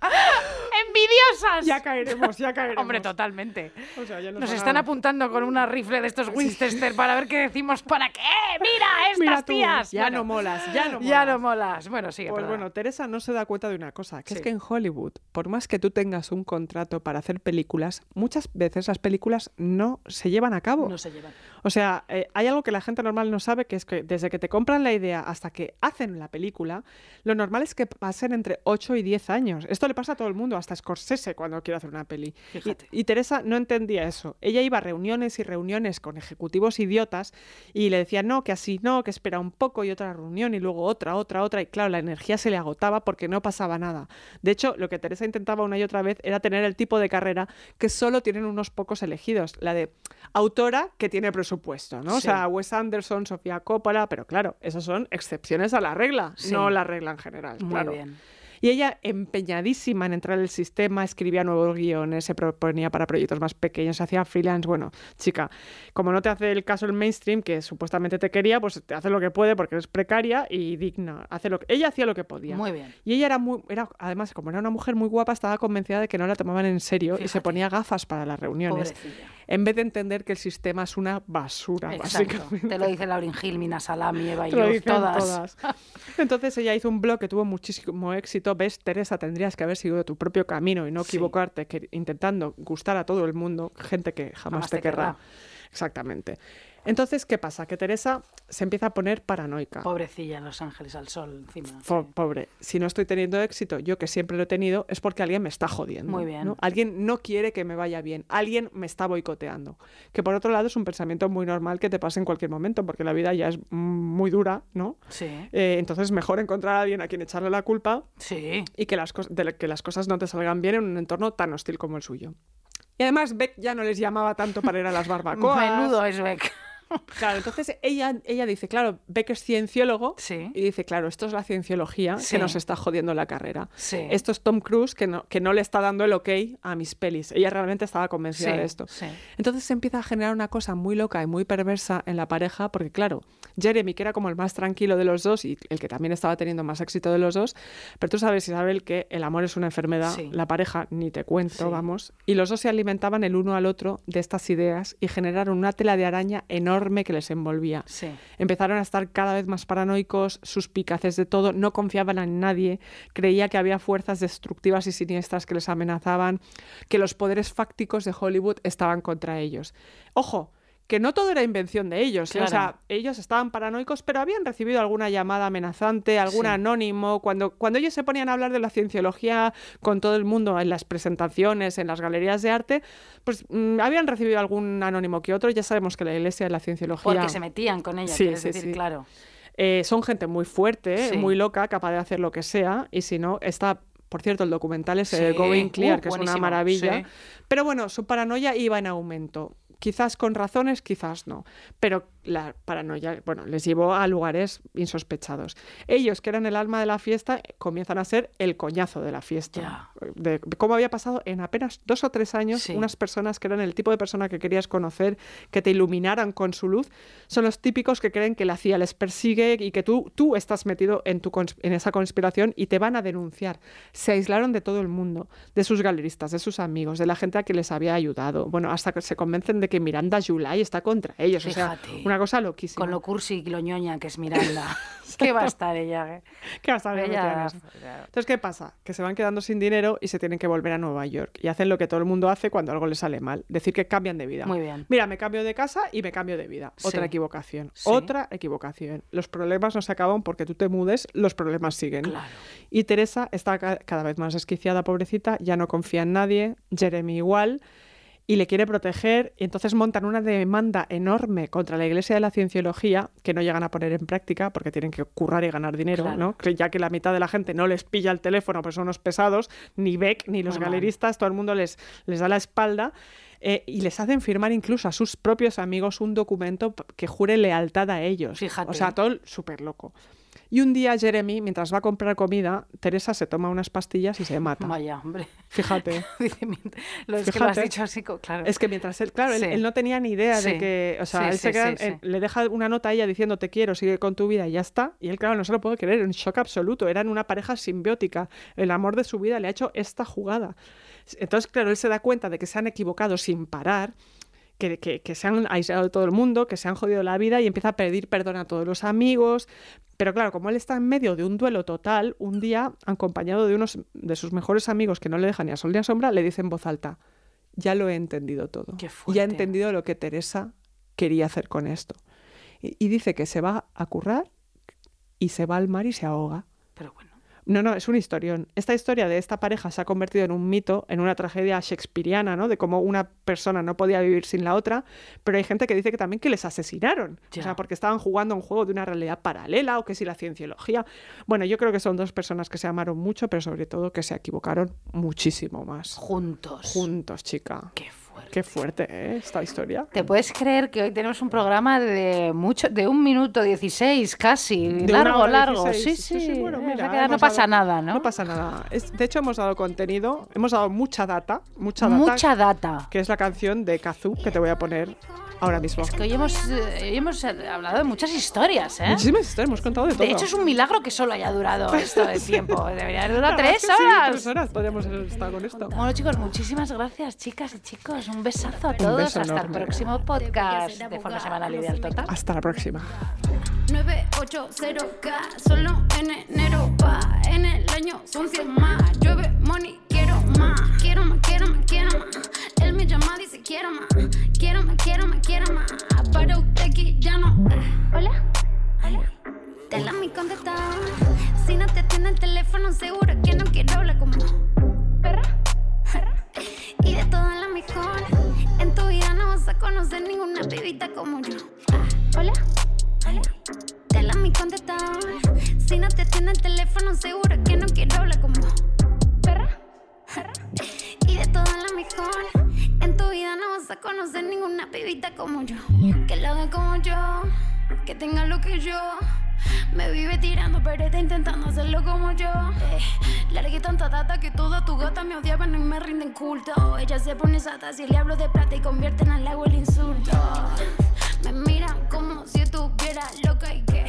[SPEAKER 3] ¡Envidiosas!
[SPEAKER 4] Ya caeremos, ya caeremos.
[SPEAKER 3] Hombre, totalmente.
[SPEAKER 4] O sea, ya nos
[SPEAKER 3] están apuntando con una rifle de estos Winchester para ver qué decimos para qué. ¡Mira, estas
[SPEAKER 4] Mira tú,
[SPEAKER 3] tías!
[SPEAKER 4] ya
[SPEAKER 3] Bueno,
[SPEAKER 4] no molas, ya no molas.
[SPEAKER 3] Ya no molas. Bueno, sigue,
[SPEAKER 4] Pues
[SPEAKER 3] perdona.
[SPEAKER 4] bueno, Teresa no se da cuenta de una cosa, que es
[SPEAKER 3] Sí.
[SPEAKER 4] que en Hollywood, por más que tú tengas un contrato para hacer películas, muchas veces las películas no se llevan a cabo.
[SPEAKER 3] No se llevan.
[SPEAKER 4] O sea, eh, hay algo que la gente normal no sabe, que es que desde que te compran la idea hasta que hacen la película, lo normal es que pasen entre 8 y 10 años. Esto le pasa a todo el mundo, hasta Scorsese cuando quiere hacer una peli. Y, Teresa no entendía eso. Ella iba a reuniones y reuniones con ejecutivos idiotas y le decían, no, que así no, que espera un poco y otra reunión y luego otra, otra, otra. Y claro, la energía se le agotaba porque no pasaba nada. De hecho, lo que Teresa intentaba una y otra vez era tener el tipo de carrera que solo tienen unos pocos elegidos. La de autora que tiene presupuesto, ¿no? O sea, Wes Anderson, Sofía Coppola, pero claro, esas son excepciones a la regla,
[SPEAKER 3] Sí.
[SPEAKER 4] no la regla en general.
[SPEAKER 3] Muy
[SPEAKER 4] claro.
[SPEAKER 3] bien.
[SPEAKER 4] Y ella, empeñadísima en entrar en el sistema, escribía nuevos guiones, se proponía para proyectos más pequeños, hacía freelance. Bueno, chica, como no te hace el caso el mainstream, que supuestamente te quería, pues te hace lo que puede porque eres precaria y digna. Hace lo que... Ella hacía lo que podía.
[SPEAKER 3] Muy bien.
[SPEAKER 4] Y ella era muy, era, además, como era una mujer muy guapa, estaba convencida de que no la tomaban en serio y se ponía gafas para las reuniones.
[SPEAKER 3] Pobrecilla.
[SPEAKER 4] En vez de entender que el sistema es una basura,
[SPEAKER 3] Exacto.
[SPEAKER 4] básicamente.
[SPEAKER 3] Te lo dice Laurin Hill, Mina Salami, Eva y yo, todas.
[SPEAKER 4] Entonces ella hizo un blog que tuvo muchísimo éxito. Ves, Teresa, tendrías que haber seguido tu propio camino y no
[SPEAKER 3] Sí.
[SPEAKER 4] equivocarte, que, intentando gustar a todo el mundo, gente que jamás,
[SPEAKER 3] Jamás
[SPEAKER 4] te,
[SPEAKER 3] te
[SPEAKER 4] querrá.
[SPEAKER 3] querrá.
[SPEAKER 4] Exactamente. Entonces, ¿qué pasa? Que Teresa se empieza a poner paranoica.
[SPEAKER 3] Pobrecilla en Los Ángeles al sol encima.
[SPEAKER 4] Pobre, si no estoy teniendo éxito, yo que siempre lo he tenido, es porque alguien me está jodiendo.
[SPEAKER 3] Muy bien.
[SPEAKER 4] ¿no? Alguien no quiere que me vaya bien, alguien me está boicoteando. Que por otro lado es un pensamiento muy normal que te pase en cualquier momento, porque la vida ya es muy dura, ¿no?
[SPEAKER 3] Sí,
[SPEAKER 4] Eh, entonces mejor encontrar a alguien a quien echarle la culpa
[SPEAKER 3] sí.
[SPEAKER 4] y que las, de que las cosas no te salgan bien en un entorno tan hostil como el suyo. Y además Beck ya no les llamaba tanto para ir a las barbacoas.
[SPEAKER 3] Menudo es Beck.
[SPEAKER 4] Claro, entonces ella, ella dice, claro, Beck es cienciólogo
[SPEAKER 3] Sí.
[SPEAKER 4] y dice, claro, esto es la cienciología
[SPEAKER 3] Sí.
[SPEAKER 4] que nos está jodiendo la carrera.
[SPEAKER 3] Sí.
[SPEAKER 4] Esto es Tom Cruise que no, que no le está dando el ok a mis pelis. Ella realmente estaba convencida de esto. Entonces se empieza a generar una cosa muy loca y muy perversa en la pareja, porque claro, Jeremy, que era como el más tranquilo de los dos y el que también estaba teniendo más éxito de los dos, pero tú sabes, Isabel, que el amor es una enfermedad, la pareja ni te cuento, vamos, y los dos se alimentaban el uno al otro de estas ideas y generaron una tela de araña enorme que les envolvía.
[SPEAKER 3] Sí.
[SPEAKER 4] Empezaron a estar cada vez más paranoicos, suspicaces de todo, no confiaban en nadie, creía que había fuerzas destructivas y siniestras que les amenazaban, que los poderes fácticos de Hollywood estaban contra ellos. Ojo, que no todo era invención de ellos, ¿eh? o sea, ellos estaban paranoicos, pero habían recibido alguna llamada amenazante, algún
[SPEAKER 3] Sí.
[SPEAKER 4] anónimo, cuando, cuando ellos se ponían a hablar de la cienciología con todo el mundo en las presentaciones, en las galerías de arte, pues mm, habían recibido algún anónimo que otro, ya sabemos que la iglesia de la cienciología...
[SPEAKER 3] Porque se metían con ella,
[SPEAKER 4] Sí,
[SPEAKER 3] quieres
[SPEAKER 4] sí,
[SPEAKER 3] decir, claro.
[SPEAKER 4] Eh, son gente muy fuerte,
[SPEAKER 3] Sí.
[SPEAKER 4] muy loca, capaz de hacer lo que sea, y si no, está, por cierto, el documental es
[SPEAKER 3] Sí.
[SPEAKER 4] de Going Clear,
[SPEAKER 3] Uh,
[SPEAKER 4] que es una maravilla.
[SPEAKER 3] sí.
[SPEAKER 4] Pero bueno, su paranoia iba en aumento. Quizás con razones, quizás no. Pero la paranoia, bueno, les llevó a lugares insospechados. Ellos, que eran el alma de la fiesta, comienzan a ser el coñazo de la fiesta. De, cómo había pasado en apenas dos o tres años
[SPEAKER 3] Sí.
[SPEAKER 4] unas personas que eran el tipo de persona que querías conocer, que te iluminaran con su luz, son los típicos que creen que la CIA les persigue y que tú, tú estás metido en, tu en esa conspiración y te van a denunciar. Se aislaron de todo el mundo, de sus galeristas, de sus amigos, de la gente a que les había ayudado. Bueno, hasta que se convencen de que Miranda July está contra ellos. O sea,
[SPEAKER 3] Fíjate.
[SPEAKER 4] Una cosa loquísima.
[SPEAKER 3] Con lo cursi y lo ñoña que es Miranda. ¿Qué va a estar ella? eh?
[SPEAKER 4] ¿Qué vas a ver
[SPEAKER 3] Ella-
[SPEAKER 4] en? Entonces, ¿qué pasa? Que se van quedando sin dinero y se tienen que volver a Nueva York. Y hacen lo que todo el mundo hace cuando algo les sale mal. Decir que cambian de vida.
[SPEAKER 3] Muy bien.
[SPEAKER 4] Mira, me cambio de casa y me cambio de vida. Otra
[SPEAKER 3] Sí.
[SPEAKER 4] equivocación.
[SPEAKER 3] Sí.
[SPEAKER 4] Otra equivocación. Los problemas no se acaban porque tú te mudes, los problemas siguen.
[SPEAKER 3] Claro.
[SPEAKER 4] Y Teresa está ca- cada vez más desquiciada, pobrecita, ya no confía en nadie. Jeremy igual. Y le quiere proteger. Y entonces montan una demanda enorme contra la Iglesia de la Cienciología que no llegan a poner en práctica porque tienen que currar y ganar dinero,
[SPEAKER 3] Claro.
[SPEAKER 4] ¿no? Que Ya que la mitad de la gente no les pilla el teléfono, pues son unos pesados, ni Beck ni los galeristas, todo el mundo les, les da la espalda. eh, y les hacen firmar incluso a sus propios amigos un documento que jure lealtad a ellos.
[SPEAKER 3] Fíjate.
[SPEAKER 4] O sea, todo súper loco. Y un día Jeremy, mientras va a comprar comida, Teresa se toma unas pastillas y se mata.
[SPEAKER 3] Vaya, hombre.
[SPEAKER 4] Fíjate.
[SPEAKER 3] Lo, es que lo has dicho así, claro.
[SPEAKER 4] Es que mientras él, claro, él,
[SPEAKER 3] Sí.
[SPEAKER 4] él no tenía ni idea de que, o sea,
[SPEAKER 3] Sí,
[SPEAKER 4] él se queda- él- le deja una nota a ella diciendo te quiero, sigue con tu vida y ya está. Y él, claro, no se lo puede creer, en shock absoluto. Eran una pareja simbiótica. El amor de su vida le ha hecho esta jugada. Entonces, claro, él se da cuenta de que se han equivocado sin parar. Que, que- que se han aislado de todo el mundo, que se han jodido la vida y empieza a pedir perdón a todos los amigos. Pero claro, como él está en medio de un duelo total, un día, acompañado de unos de sus mejores amigos que no le dejan ni a sol ni a sombra, le dice en voz alta, ya lo he entendido todo. Ya he entendido lo que Teresa quería hacer con esto. Y, y dice que se va a currar y se va al mar y se ahoga.
[SPEAKER 3] Pero bueno.
[SPEAKER 4] No, no, es un historión. Esta historia de esta pareja se ha convertido en un mito, en una tragedia shakespeariana, ¿no? De cómo una persona no podía vivir sin la otra, pero hay gente que dice que también que les asesinaron.
[SPEAKER 3] Ya.
[SPEAKER 4] O sea, porque estaban jugando a un juego de una realidad paralela o que si la cienciología. Bueno, yo creo que son dos personas que se amaron mucho, pero sobre todo que se equivocaron muchísimo más.
[SPEAKER 3] Juntos.
[SPEAKER 4] Juntos, chica.
[SPEAKER 3] Qué fuerte.
[SPEAKER 4] Qué fuerte, ¿eh? Esta historia.
[SPEAKER 3] ¿Te puedes creer que hoy tenemos un programa de mucho, de un minuto dieciséis casi?
[SPEAKER 4] De una
[SPEAKER 3] largo, largo.
[SPEAKER 4] 16.
[SPEAKER 3] Sí, sí.
[SPEAKER 4] bueno,
[SPEAKER 3] O
[SPEAKER 4] mira,
[SPEAKER 3] no pasa
[SPEAKER 4] dado-
[SPEAKER 3] nada, ¿no?
[SPEAKER 4] No pasa nada. Es- de hecho, hemos dado contenido, hemos dado mucha data, mucha data,
[SPEAKER 3] Mucha data.
[SPEAKER 4] que es la canción de Kazu que te voy a poner ahora mismo.
[SPEAKER 3] Que hoy hemos, eh, hoy hemos hablado de muchas historias, ¿eh?
[SPEAKER 4] Muchísimas historias, hemos contado de todo.
[SPEAKER 3] De hecho, es un milagro que solo haya durado esto de tiempo. Debería haber durado tres
[SPEAKER 4] es que sí,
[SPEAKER 3] horas.
[SPEAKER 4] tres horas podríamos haber estado con esto.
[SPEAKER 3] Bueno, chicos, muchísimas gracias, chicas y chicos. Un besazo a todos.
[SPEAKER 4] beso
[SPEAKER 3] Hasta el
[SPEAKER 4] enorme.
[SPEAKER 3] próximo podcast de forma semanal y al total.
[SPEAKER 4] Hasta la próxima.
[SPEAKER 8] 980K, solo en enero va. En el año son 100 más. Llueve money, quiero más. Quiero más, quiero más, quiero más. Él me llama, dice quiero más. Quiero más, quiero más, quiero más. Para usted aquí ya no. Hola, hola. Te la mi contestador. Si no te atiende el teléfono, seguro que no quiero hablar como. Y de todas las mejor. En tu vida no vas a conocer ninguna pibita como yo. Hola. Hola. Te la mi contestador. Si no te atiende el teléfono, seguro que no quiero hablar como perra. perra. Y de todas las mejor. En tu vida no vas a conocer ninguna pibita como yo. Que lo haga como yo. Que tenga lo que yo. Me vive tirando, pero intentando hacerlo como yo. Eh, largué tanta data que toda tu gata me odiaban y me rinden culto. Ella se pone sata si le hablo de plata y convierten al agua el insulto. Me miran como si estuviera loca y que